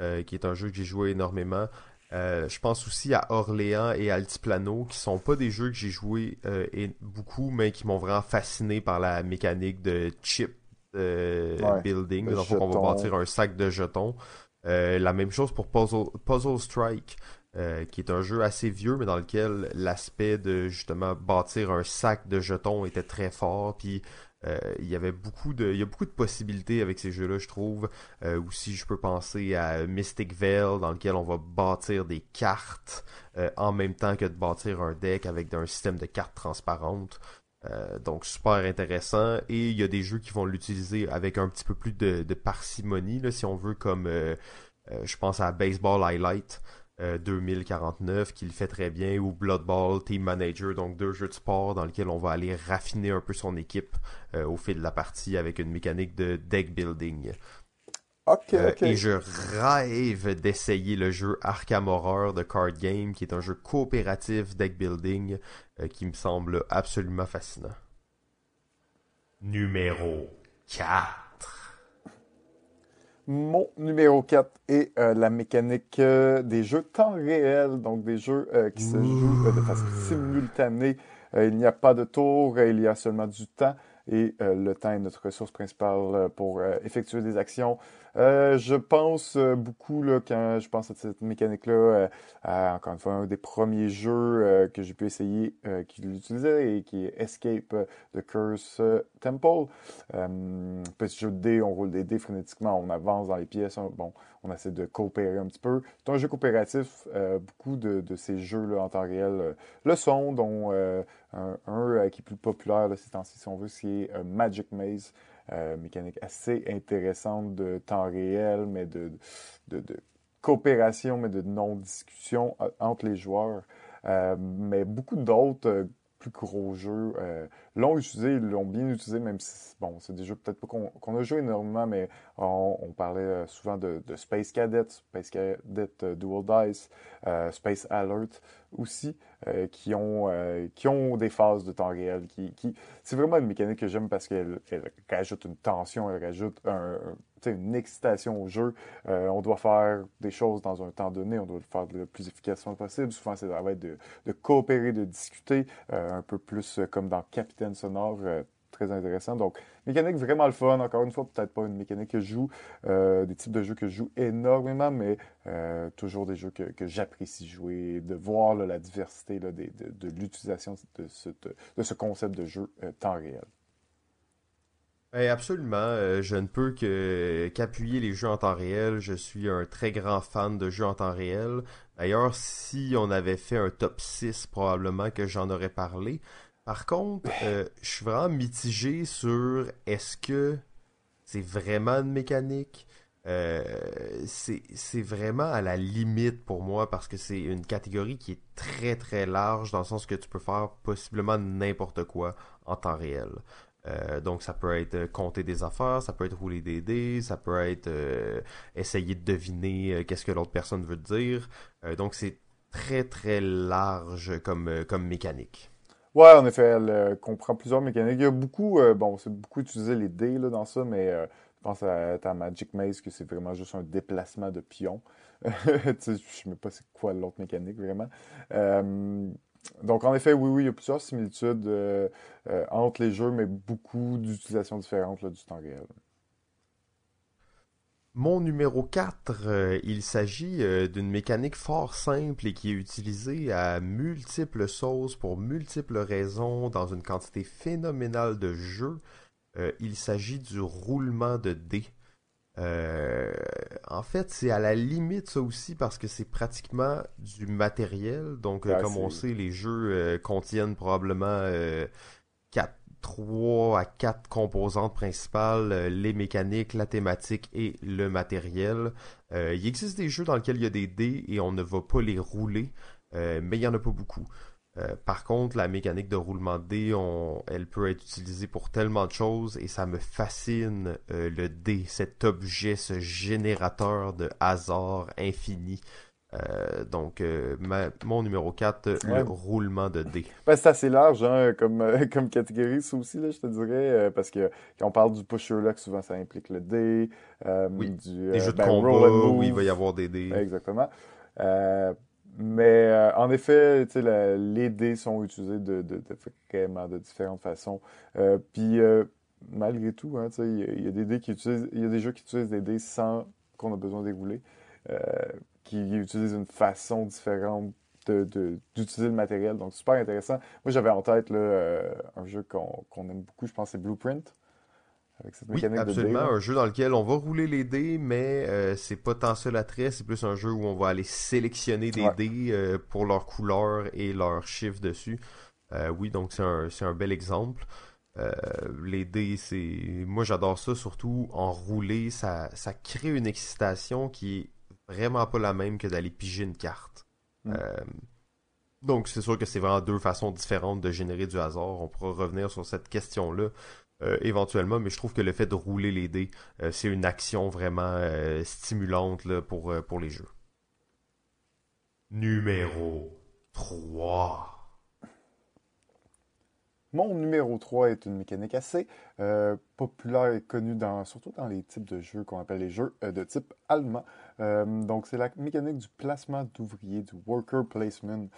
euh, qui est un jeu que j'ai joué énormément. Euh, je pense aussi à Orléans et Altiplano, qui sont pas des jeux que j'ai joué et beaucoup, mais qui m'ont vraiment fasciné par la mécanique de chip building. Donc, on va bâtir un sac de jetons. Euh, la même chose pour Puzzle, Strike, euh, qui est un jeu assez vieux, mais dans lequel l'aspect de justement bâtir un sac de jetons était très fort. Puis euh, il y avait beaucoup de, il y a beaucoup de possibilités avec ces jeux-là, je trouve. aussi, je peux penser à Mystic Veil, dans lequel on va bâtir des cartes en même temps que de bâtir un deck avec un système de cartes transparentes. Donc super intéressant et il y a des jeux qui vont l'utiliser avec un petit peu plus de, parcimonie si on veut comme euh, je pense à Baseball Highlight 2049 euh, qui le fait très bien, ou Blood Ball Team Manager, donc deux jeux de sport dans lesquels on va aller raffiner un peu son équipe euh, au fil de la partie avec une mécanique de deck building. Et je rêve d'essayer le jeu Arkham Horror de Card Game, qui est un jeu coopératif deck building qui me semble absolument fascinant. Numéro 4. Mon numéro 4 est euh, la mécanique euh, des jeux temps réel, donc des jeux euh, qui se jouent de façon simultanée. il n'y a pas de tour, il y a seulement du temps et le temps est notre ressource principale pour effectuer des actions. Euh, je pense euh, beaucoup, là, quand je pense à cette mécanique-là, euh, encore une fois, un des premiers jeux que j'ai pu essayer qui l'utilisait et qui est Escape the Curse Temple. petit jeu de dés, on roule des dés frénétiquement, on avance dans les pièces, on, bon, on essaie de coopérer un petit peu. C'est un jeu coopératif, beaucoup de, ces jeux-là en temps réel le sont, dont un, qui est plus populaire ces temps-ci, si on veut, c'est Magic Maze. Euh, mécanique assez intéressante de temps réel, mais de, de, coopération, mais de non-discussion euh, entre les joueurs. Euh, mais beaucoup d'autres plus gros jeux l'ont utilisé, l'ont bien utilisé, même si, bon, c'est des jeux peut-être pas qu'on a joué énormément, mais on, parlait souvent de, Space Cadet, Space Cadet Dual Dice, Space Alert aussi, euh, qui, ont, euh, qui ont des phases de temps réel. Qui, qui... C'est vraiment une mécanique que j'aime parce qu'elle rajoute une tension, elle rajoute un, une excitation au jeu. Euh, on doit faire des choses dans un temps donné, on doit le faire le plus efficacement possible. Souvent, c'est de, de coopérer, de discuter, un peu plus comme dans Capitaine Sonore très intéressant. Donc, mécanique vraiment le fun. Encore une fois, peut-être pas une mécanique que je joue, euh, des types de jeux que je joue énormément, mais euh, toujours des jeux que, j'apprécie jouer, de voir la diversité de, l'utilisation de ce, concept de jeu euh, temps réel. Absolument. je ne peux qu'appuyer les jeux en temps réel. Je suis un très grand fan de jeux en temps réel. D'ailleurs, si on avait fait un top 6, probablement que j'en aurais parlé. Par contre, euh, je suis vraiment mitigé sur est-ce que c'est vraiment une mécanique? Euh, c'est vraiment à la limite pour moi parce que c'est une catégorie qui est très très large dans le sens que tu peux faire possiblement n'importe quoi en temps réel. Euh, donc ça peut être compter des affaires, ça peut être rouler des dés, ça peut être euh, essayer de deviner qu'est-ce que l'autre personne veut dire. donc c'est très très large comme, comme mécanique. Ouais, en effet, elle comprend plusieurs mécaniques. Il y a beaucoup, bon, c'est beaucoup utilisé les dés là, dans ça, mais je pense à ta Magic Maze, que c'est vraiment juste un déplacement de pion. je ne sais pas c'est quoi l'autre mécanique, vraiment. Euh, donc, en effet, oui, oui, il y a plusieurs similitudes euh, euh, entre les jeux, mais beaucoup d'utilisations différentes du temps réel. Mon numéro 4, il s'agit d'une mécanique fort simple et qui est utilisée à multiples sauces pour multiples raisons dans une quantité phénoménale de jeux. Euh, il s'agit du roulement de dés. Euh, en fait, c'est à la limite ça aussi parce que c'est pratiquement du matériel. Donc, euh, comme on sait, les jeux contiennent probablement 3 à 4 composantes principales, les mécaniques, la thématique et le matériel. il existe des jeux dans lesquels il y a des dés et on ne va pas les rouler, mais il n'y en a pas beaucoup. Euh, par contre, la mécanique de roulement de dés, elle peut être utilisée pour tellement de choses et ça me fascine euh, le dé, cet objet, ce générateur de hasard infini. Euh, donc, mon numéro 4, le roulement de dés. Ben, c'est assez large hein, comme, comme catégorie, ça aussi, là, je te dirais, parce que quand on parle du pusher luck, souvent ça implique le dé. oui, du, des jeux de ben, combat où il va y avoir des dés. Exactement. Mais euh, en effet, les dés sont utilisés de, de, de, de différentes façons. Euh, puis euh, malgré tout, hein, il y, a des dés qui utilisent, il y a des jeux qui utilisent des dés sans qu'on a besoin d'érouler, qui utilisent une façon différente d'utiliser le matériel. Donc super intéressant. Moi j'avais en tête là, un jeu qu'on aime beaucoup, je pense c'est Blueprint oui, absolument. un jeu dans lequel on va rouler les dés, mais euh, c'est pas tant ça l'attrait. C'est plus un jeu où on va aller sélectionner des dés euh, pour leur couleur et leur chiffre dessus. Euh, oui, donc c'est un, un, bel exemple. les dés, c'est. Moi, j'adore ça, surtout en rouler. Ça, ça crée une excitation qui est vraiment pas la même que d'aller piger une carte. Mm. donc, c'est sûr que c'est vraiment deux façons différentes de générer du hasard. On pourra revenir sur cette question-là euh, éventuellement, mais je trouve que le fait de rouler les dés, euh, c'est une action vraiment euh, stimulante pour, pour les jeux. Numéro 3. Mon numéro 3 est une mécanique assez populaire et connue dans, surtout dans les types de jeux qu'on appelle les jeux de type allemand. donc, c'est la mécanique du placement d'ouvriers, du worker placement,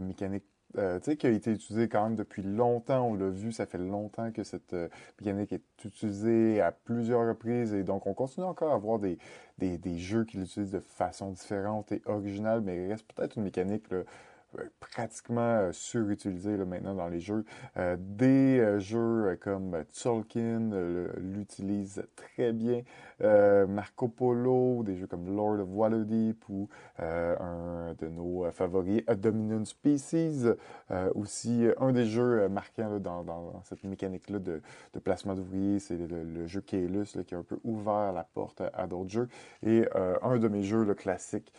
mécanique euh, qui a été utilisé quand même depuis longtemps. On l'a vu, ça fait longtemps que cette euh, mécanique est utilisée à plusieurs reprises et donc on continue encore à avoir des, des, des jeux qui l'utilisent de façon différente et originale, mais il reste peut-être une mécanique euh, pratiquement surutilisé là, maintenant dans les jeux. Des jeux comme Tolkien l'utilisent très bien. Marco Polo, des jeux comme Lord of Waterdeep ou un de nos favoris, A Dominion Species. aussi, un des jeux marquants dans, cette mécanique-là de, de, placement d'ouvriers, c'est le, jeu Kaelus qui a un peu ouvert la porte à, d'autres jeux. Et un de mes jeux le classiques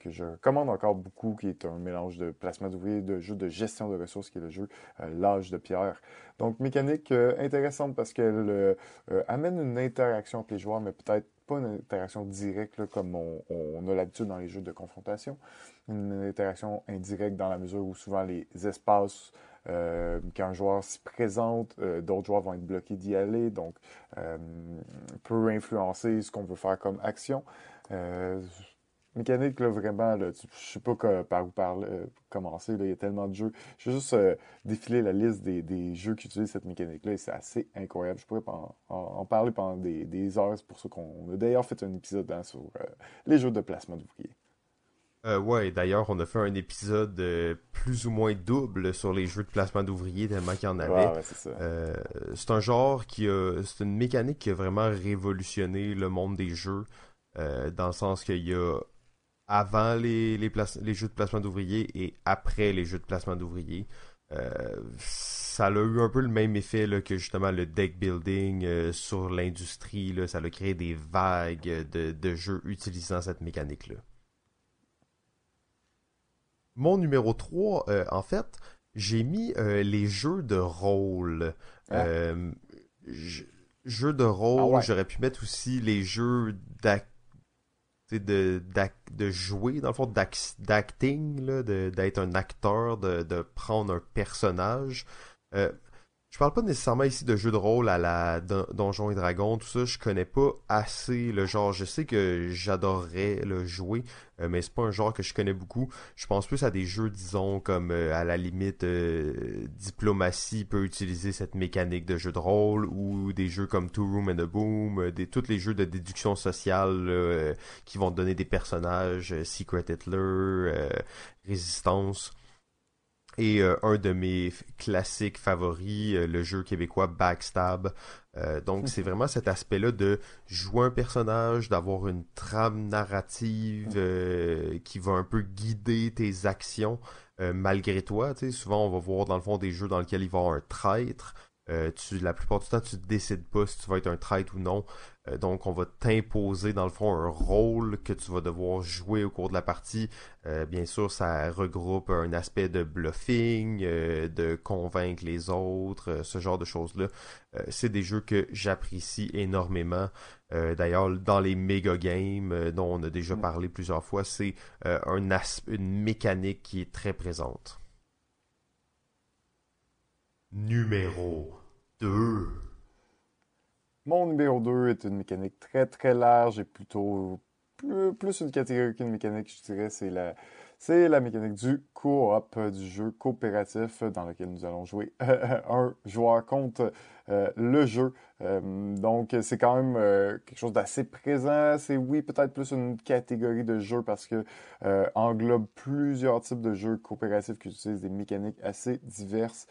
que je commande encore beaucoup, qui est un mélange de placement d'ouvriers, de jeu de gestion de ressources, qui est le jeu euh, L'âge de pierre. Donc, mécanique euh, intéressante parce qu'elle euh, amène une interaction avec les joueurs, mais peut-être pas une interaction directe comme on, a l'habitude dans les jeux de confrontation. Une interaction indirecte dans la mesure où souvent les espaces quand un joueur s'y présente, d'autres joueurs vont être bloqués d'y aller, donc peut influencer ce qu'on veut faire comme action mécanique, là, vraiment, là, je sais pas par où euh, commencer. Là, il y a tellement de jeux. Je vais juste euh, défiler la liste des, des, jeux qui utilisent cette mécanique-là et c'est assez incroyable. Je pourrais en, en, parler pendant des, des heures. C'est pour ça qu'on a d'ailleurs fait un épisode hein, sur euh, les jeux de placement d'ouvriers. Euh, ouais, d'ailleurs, on a fait un épisode plus ou moins double sur les jeux de placement d'ouvriers tellement qu'il y en avait. Ouais, c'est, c'est un genre qui a. C'est une mécanique qui a vraiment révolutionné le monde des jeux. dans le sens qu'il y a avant les, les, jeux de placement d'ouvriers et après les jeux de placement d'ouvriers. ça a eu un peu le même effet là, que justement le deck building sur l'industrie. Ça a créé des vagues de, de jeux utilisant cette mécanique-là. Mon numéro 3, en fait, j'ai mis les jeux de rôle. Ah. jeux de rôle, ah j'aurais pu mettre aussi les jeux d'ac de, de jouer, dans le fond, d'acting, d'être un acteur, de, de, prendre un personnage. Euh, je parle pas nécessairement ici de jeux de rôle à la Donjons et Dragons, tout ça, je connais pas assez le genre. Je sais que j'adorerais le jouer, euh, mais c'est pas un genre que je connais beaucoup. Je pense plus à des jeux, disons, comme euh, à la limite euh, Diplomatie peut utiliser cette mécanique de jeu de rôle, ou des jeux comme Two Room and a Boom, des, tous les jeux de déduction sociale qui vont donner des personnages, Secret Hitler, Résistance. Et euh, un de mes classiques favoris, euh, le jeu québécois Backstab. Euh, donc c'est vraiment cet aspect-là de jouer un personnage, d'avoir une trame narrative qui va un peu guider tes actions malgré toi. Souvent on va voir dans le fond des jeux dans lesquels il va y avoir un traître. Tu, la plupart du temps, tu ne décides pas si tu vas être un traître ou non. Euh, donc, on va t'imposer, dans le fond, un rôle que tu vas devoir jouer au cours de la partie. Euh, bien sûr, ça regroupe un aspect de bluffing, euh, de convaincre les autres, ce genre de choses-là. c'est des jeux que j'apprécie énormément. D'ailleurs, dans les méga games dont on a déjà parlé plusieurs fois, c'est un une mécanique qui est très présente. Numéro 2 mon numéro 2 est une mécanique très très large et plutôt plus, une catégorie qu'une mécanique, je dirais. C'est la, c'est la mécanique du co-op, du jeu coopératif dans lequel nous allons jouer un joueur contre euh, le jeu. Euh, donc, c'est quand même euh, quelque chose d'assez présent. C'est, oui, peut-être plus une catégorie de jeu parce que englobe plusieurs types de jeux coopératifs qui utilisent des mécaniques assez diverses.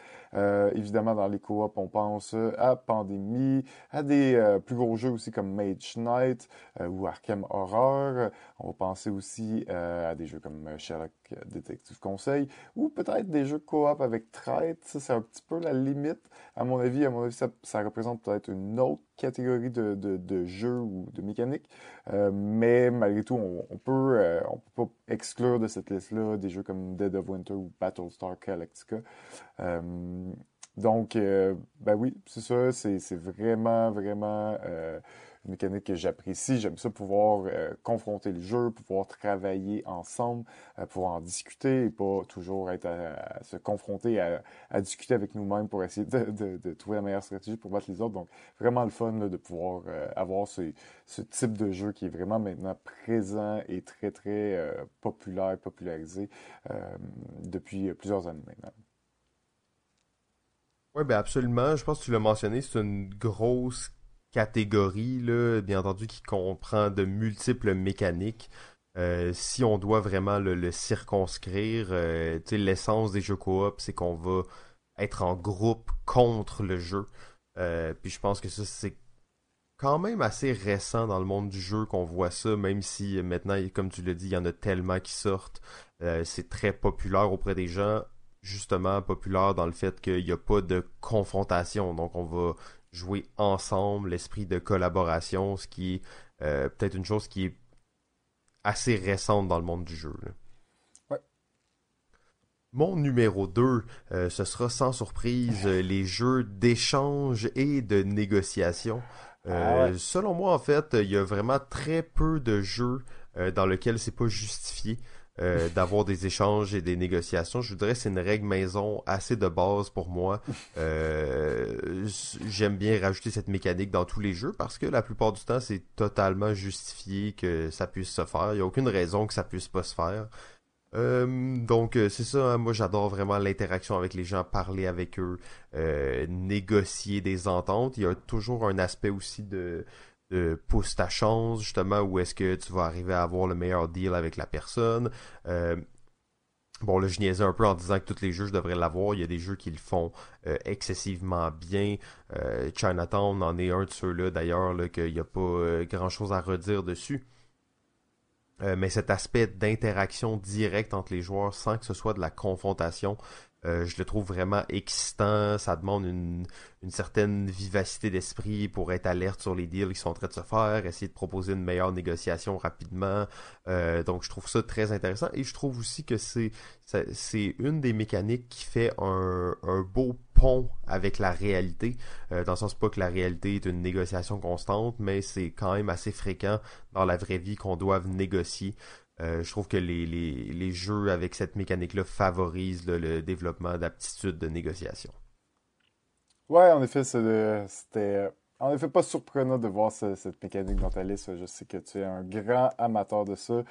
évidemment, dans les co-op, on pense à Pandémie, à des plus gros jeux aussi comme Mage Knight ou Arkham Horror. On va penser aussi à des jeux comme Sherlock Detective Conseil ou peut-être des jeux co-op avec Trade. Ça, c'est un petit peu la limite. À mon avis, à mon avis, ça, ça représente peut-être une autre catégorie de, de, jeux ou de mécaniques. Euh, mais malgré tout, on, peut, euh, on peut pas exclure de cette liste-là des jeux comme Dead of Winter ou Battlestar Galactica. Euh, donc, ben oui, c'est ça, c'est vraiment, vraiment mécanique que j'apprécie. J'aime ça pouvoir euh, confronter le jeu, pouvoir travailler ensemble, euh, pouvoir en discuter et pas toujours être à, se confronter, à, discuter avec nous-mêmes pour essayer de, trouver la meilleure stratégie pour battre les autres. Donc, vraiment le fun de pouvoir euh, avoir ce, ce, type de jeu qui est vraiment maintenant présent et très, très populaire, popularisé depuis plusieurs années maintenant. Oui, ben absolument. Je pense que tu l'as mentionné, c'est une grosse catégorie, là, bien entendu, qui comprend de multiples mécaniques. Euh, si on doit vraiment le, circonscrire, euh, l'essence des jeux coop, c'est qu'on va être en groupe contre le jeu. Euh, puis je pense que ça, c'est quand même assez récent dans le monde du jeu qu'on voit ça, même si maintenant, comme tu l'as dit, il y en a tellement qui sortent. c'est très populaire auprès des gens, justement populaire dans le fait qu'il n'y a pas de confrontation. Donc on va jouer ensemble, l'esprit de collaboration, ce qui est euh, peut-être une chose qui est assez récente dans le monde du jeu. Ouais. Mon numéro 2, euh, ce sera sans surprise les jeux d'échange et de négociation. Euh, ah selon moi, en fait, il y a vraiment très peu de jeux dans lesquels c'est pas justifié. Euh, d'avoir des échanges et des négociations. Je voudrais c'est une règle maison assez de base pour moi. Euh, j'aime bien rajouter cette mécanique dans tous les jeux parce que la plupart du temps, c'est totalement justifié que ça puisse se faire. Il n'y a aucune raison que ça puisse pas se faire. Euh, donc c'est ça, hein. moi j'adore vraiment l'interaction avec les gens, parler avec eux, négocier des ententes. Il y a toujours un aspect aussi de pousse ta chance, justement, où est-ce que tu vas arriver à avoir le meilleur deal avec la personne. Euh, bon, là, je niaisais un peu en disant que tous les jeux, je devrais l'avoir. Il y a des jeux qui le font euh, excessivement bien. Euh, Chinatown en est un de ceux-là, d'ailleurs, qu'il n'y a pas grand-chose à redire dessus. mais cet aspect d'interaction directe entre les joueurs sans que ce soit de la confrontation, Euh, je le trouve vraiment excitant. Ça demande une, certaine vivacité d'esprit pour être alerte sur les deals qui sont en train de se faire, essayer de proposer une meilleure négociation rapidement. Euh, donc je trouve ça très intéressant et je trouve aussi que c'est une des mécaniques qui fait un, un beau pont avec la réalité. Euh, dans le sens pas que la réalité est une négociation constante, mais c'est quand même assez fréquent dans la vraie vie qu'on doive négocier. Euh, je trouve que les, les, les, jeux avec cette mécanique-là favorisent le développement d'aptitudes de négociation. Ouais, en effet, c'était en effet pas surprenant de voir cette mécanique dans ta liste. Je sais que tu es un grand amateur de ça.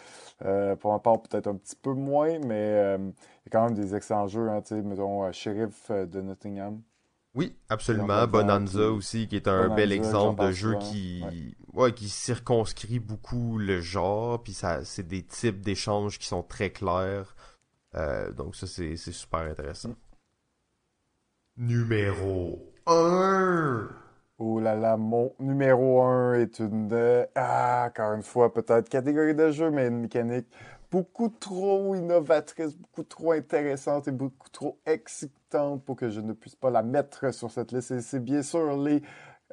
Euh, pour ma part, peut-être un petit peu moins, mais euh, il y a quand même des excellents jeux. Hein, mettons Sheriff de Nottingham. Oui, absolument. Bonanza aussi, qui est un bel exemple de jeu qui, ouais. qui circonscrit beaucoup le genre, puis ça, c'est des types d'échanges qui sont très clairs. Euh, donc ça, c'est, super intéressant. Mm. Numéro 1 Oh là là, mon numéro 1 est une de... Ah, encore une fois, peut-être catégorie de jeu, mais une mécanique beaucoup trop innovatrice, beaucoup trop intéressante et beaucoup trop excitante pour que je ne puisse pas la mettre sur cette liste. C'est bien sûr les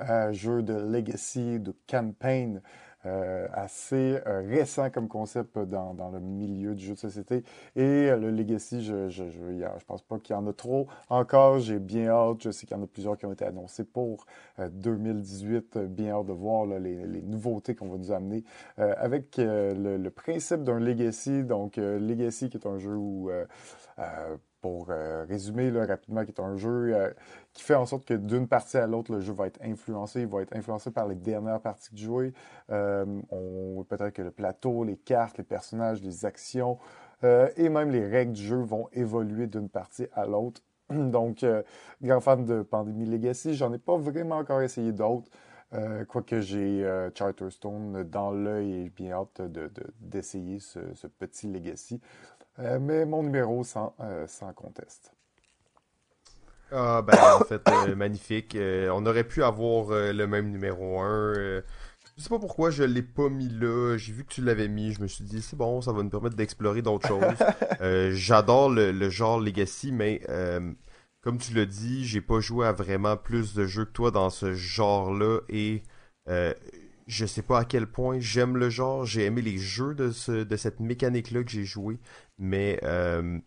euh, jeux de Legacy, de Campaign. Euh, assez euh, récent comme concept dans, dans, le milieu du jeu de société. Et le Legacy, je, je, je, je pense pas qu'il y en a trop encore. J'ai bien hâte. Je sais qu'il y en a plusieurs qui ont été annoncés pour 2018. Bien hâte de voir les, les, nouveautés qu'on va nous amener avec le, le, principe d'un Legacy. Donc, Legacy qui est un jeu où pour euh, résumer rapidement, qui est un jeu euh, qui fait en sorte que d'une partie à l'autre, le jeu va être influencé. Il va être influencé par les dernières parties du jeu. Euh, peut-être que le plateau, les cartes, les personnages, les actions et même les règles du jeu vont évoluer d'une partie à l'autre. Donc, grand fan de Pandémie Legacy. J'en ai pas vraiment encore essayé d'autres. quoique j'ai Charterstone dans l'œil et bien hâte d'essayer de, ce, petit Legacy. Euh, mais mon numéro sans, euh, sans conteste. Ah, ben, en fait, euh, magnifique. on aurait pu avoir le même numéro 1. je sais pas pourquoi je l'ai pas mis là. J'ai vu que tu l'avais mis. Je me suis dit, c'est bon, ça va nous permettre d'explorer d'autres choses. J'adore le, genre Legacy, mais comme tu l'as dit, j'ai pas joué à vraiment plus de jeux que toi dans ce genre-là. Et je sais pas à quel point j'aime le genre. J'ai aimé les jeux de, ce, de cette mécanique-là que j'ai joué, mais euh,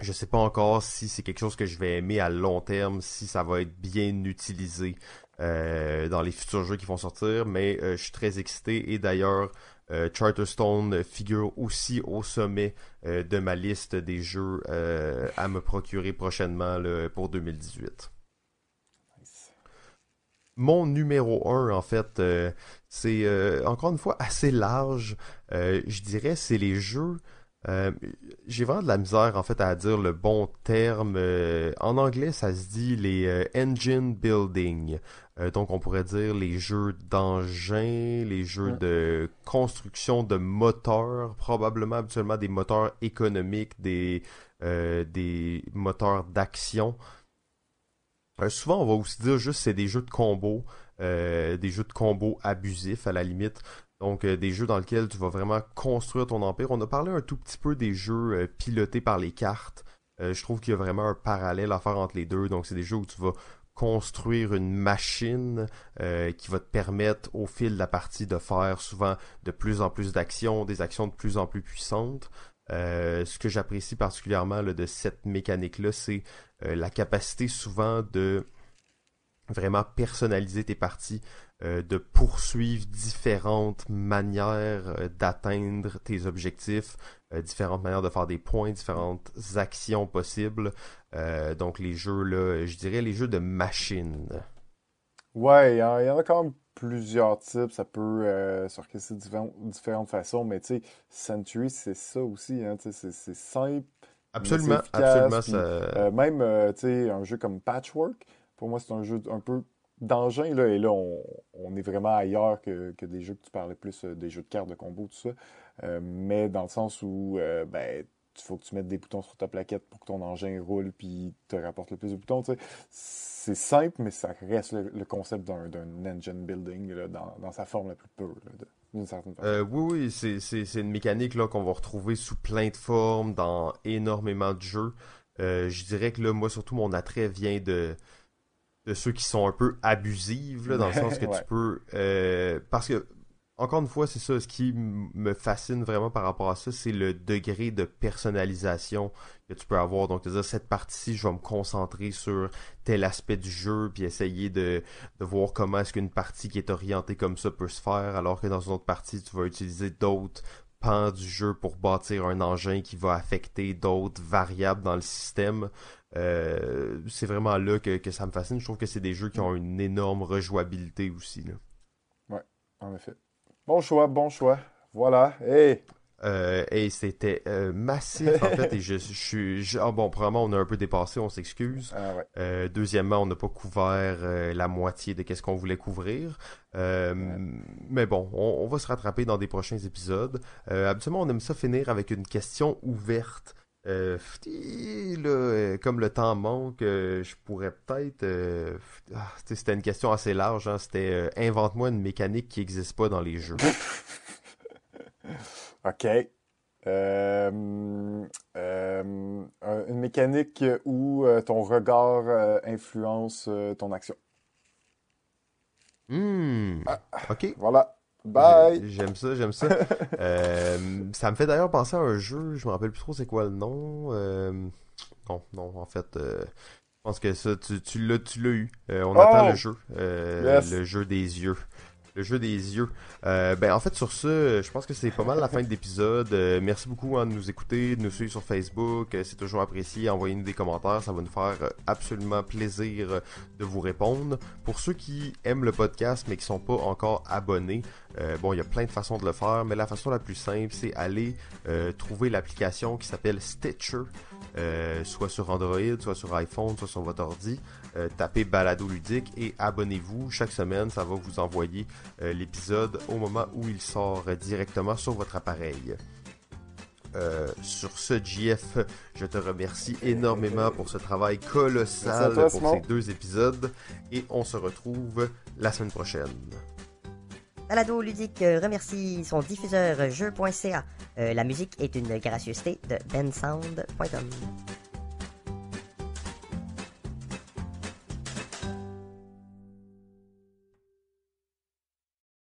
je sais pas encore si c'est quelque chose que je vais aimer à long terme, si ça va être bien utilisé euh, dans les futurs jeux qui vont sortir. Mais euh, je suis très excité et d'ailleurs. Euh, Charterstone figure aussi au sommet de ma liste des jeux à me procurer prochainement pour 2018. Mon numéro 1, en fait, euh, c'est euh, encore une fois assez large. Euh, je dirais c'est les jeux. J'ai vraiment de la misère en fait à dire le bon terme. en anglais, ça se dit les engine building. donc on pourrait dire les jeux d'engins, les jeux de construction de moteurs, probablement habituellement des moteurs économiques, des des moteurs d'action. Euh, souvent, on va aussi dire juste c'est des jeux de combo, euh, des jeux de combo abusifs à la limite. Donc, euh, des jeux dans lesquels tu vas vraiment construire ton empire. On a parlé un tout petit peu des jeux pilotés par les cartes. je trouve qu'il y a vraiment un parallèle à faire entre les deux. Donc, c'est des jeux où tu vas construire une machine qui va te permettre au fil de la partie de faire souvent de plus en plus d'actions, des actions de plus en plus puissantes. Ce que j'apprécie particulièrement de cette mécanique-là, c'est euh, la capacité souvent de vraiment personnaliser tes parties, euh, de poursuivre différentes manières euh, d'atteindre tes objectifs, différentes manières de faire des points, différentes actions possibles. donc les jeux là, je dirais les jeux de machine. Ouais, il y, en a quand même plusieurs types, ça peut euh, s'orchestrer de différentes façons, mais tu sais, Century, c'est ça aussi, hein, c'est simple, Absolument, absolument. ça... Euh, même, euh, tu sais, un jeu comme Patchwork, pour moi, c'est un jeu un peu d'engin, là, et là, on, est vraiment ailleurs que, que, des jeux que tu parlais plus, euh, des jeux de cartes, de combo, tout ça. mais dans le sens où, ben, il faut que tu mettes des boutons sur ta plaquette pour que ton engin roule puis te rapporte le plus de boutons. C'est simple, mais ça reste le, concept d'un engine building là, dans, dans, sa forme la plus pure. Là, euh, oui, oui, c'est une mécanique là qu'on va retrouver sous plein de formes dans énormément de jeux. je dirais que là, moi, surtout, mon attrait vient de, de ceux qui sont un peu abusifs, dans le sens que tu peux... parce que encore une fois, c'est ça, ce qui me fascine vraiment par rapport à ça, c'est le degré de personnalisation que tu peux avoir. Donc, dire cette partie-ci, je vais me concentrer sur tel aspect du jeu, puis essayer de, de voir comment est-ce qu'une partie qui est orientée comme ça peut se faire, alors que dans une autre partie, tu vas utiliser d'autres pans du jeu pour bâtir un engin qui va affecter d'autres variables dans le système. Euh, c'est vraiment là que, ça me fascine. Je trouve que c'est des jeux qui ont une énorme rejouabilité aussi. Ouais, en effet. Bon choix, bon choix. Voilà. Hey! Euh, et c'était euh, massif en fait et je, suis ah bon premièrement on a un peu dépassé on s'excuse ah, euh, deuxièmement on n'a pas couvert la moitié de qu'est-ce qu'on voulait couvrir mais bon on, va se rattraper dans des prochains épisodes habituellement on aime ça finir avec une question ouverte euh, là, comme le temps manque, euh, je pourrais peut-être. Euh, ah, c'était une question assez large. Hein, c'était invente-moi une mécanique qui n'existe pas dans les jeux. ok. une mécanique où ton regard influence ton action. Ah, ok. Voilà. Bye. J'aime ça, j'aime ça. euh, ça me fait d'ailleurs penser à un jeu, je me rappelle plus trop c'est quoi le nom. Euh, non, non, en fait, euh, je pense que ça, tu, tu l'as, tu l'as eu. On attend le oh! jeu, le jeu des yeux le jeu des yeux. Euh, ben en fait sur ce, je pense que c'est pas mal la fin de l'épisode. Euh, merci beaucoup hein, de nous écouter, de nous suivre sur Facebook, euh, c'est toujours apprécié. Envoyez-nous des commentaires, ça va nous faire absolument plaisir de vous répondre. Pour ceux qui aiment le podcast mais qui sont pas encore abonnés, bon il y a plein de façons de le faire, mais la façon la plus simple c'est aller trouver l'application qui s'appelle Stitcher. soit sur Android, soit sur iPhone, soit sur votre ordi. Euh, tapez Balado Ludique et abonnez-vous. Chaque semaine, ça va vous envoyer euh, l'épisode au moment où il sort directement sur votre appareil. Euh, sur ce, JF, je te remercie énormément pour ce travail colossal pour ces deux épisodes et on se retrouve la semaine prochaine. Balado Ludique remercie son diffuseur jeu.ca. la musique est une gracieuseté de bensound.com.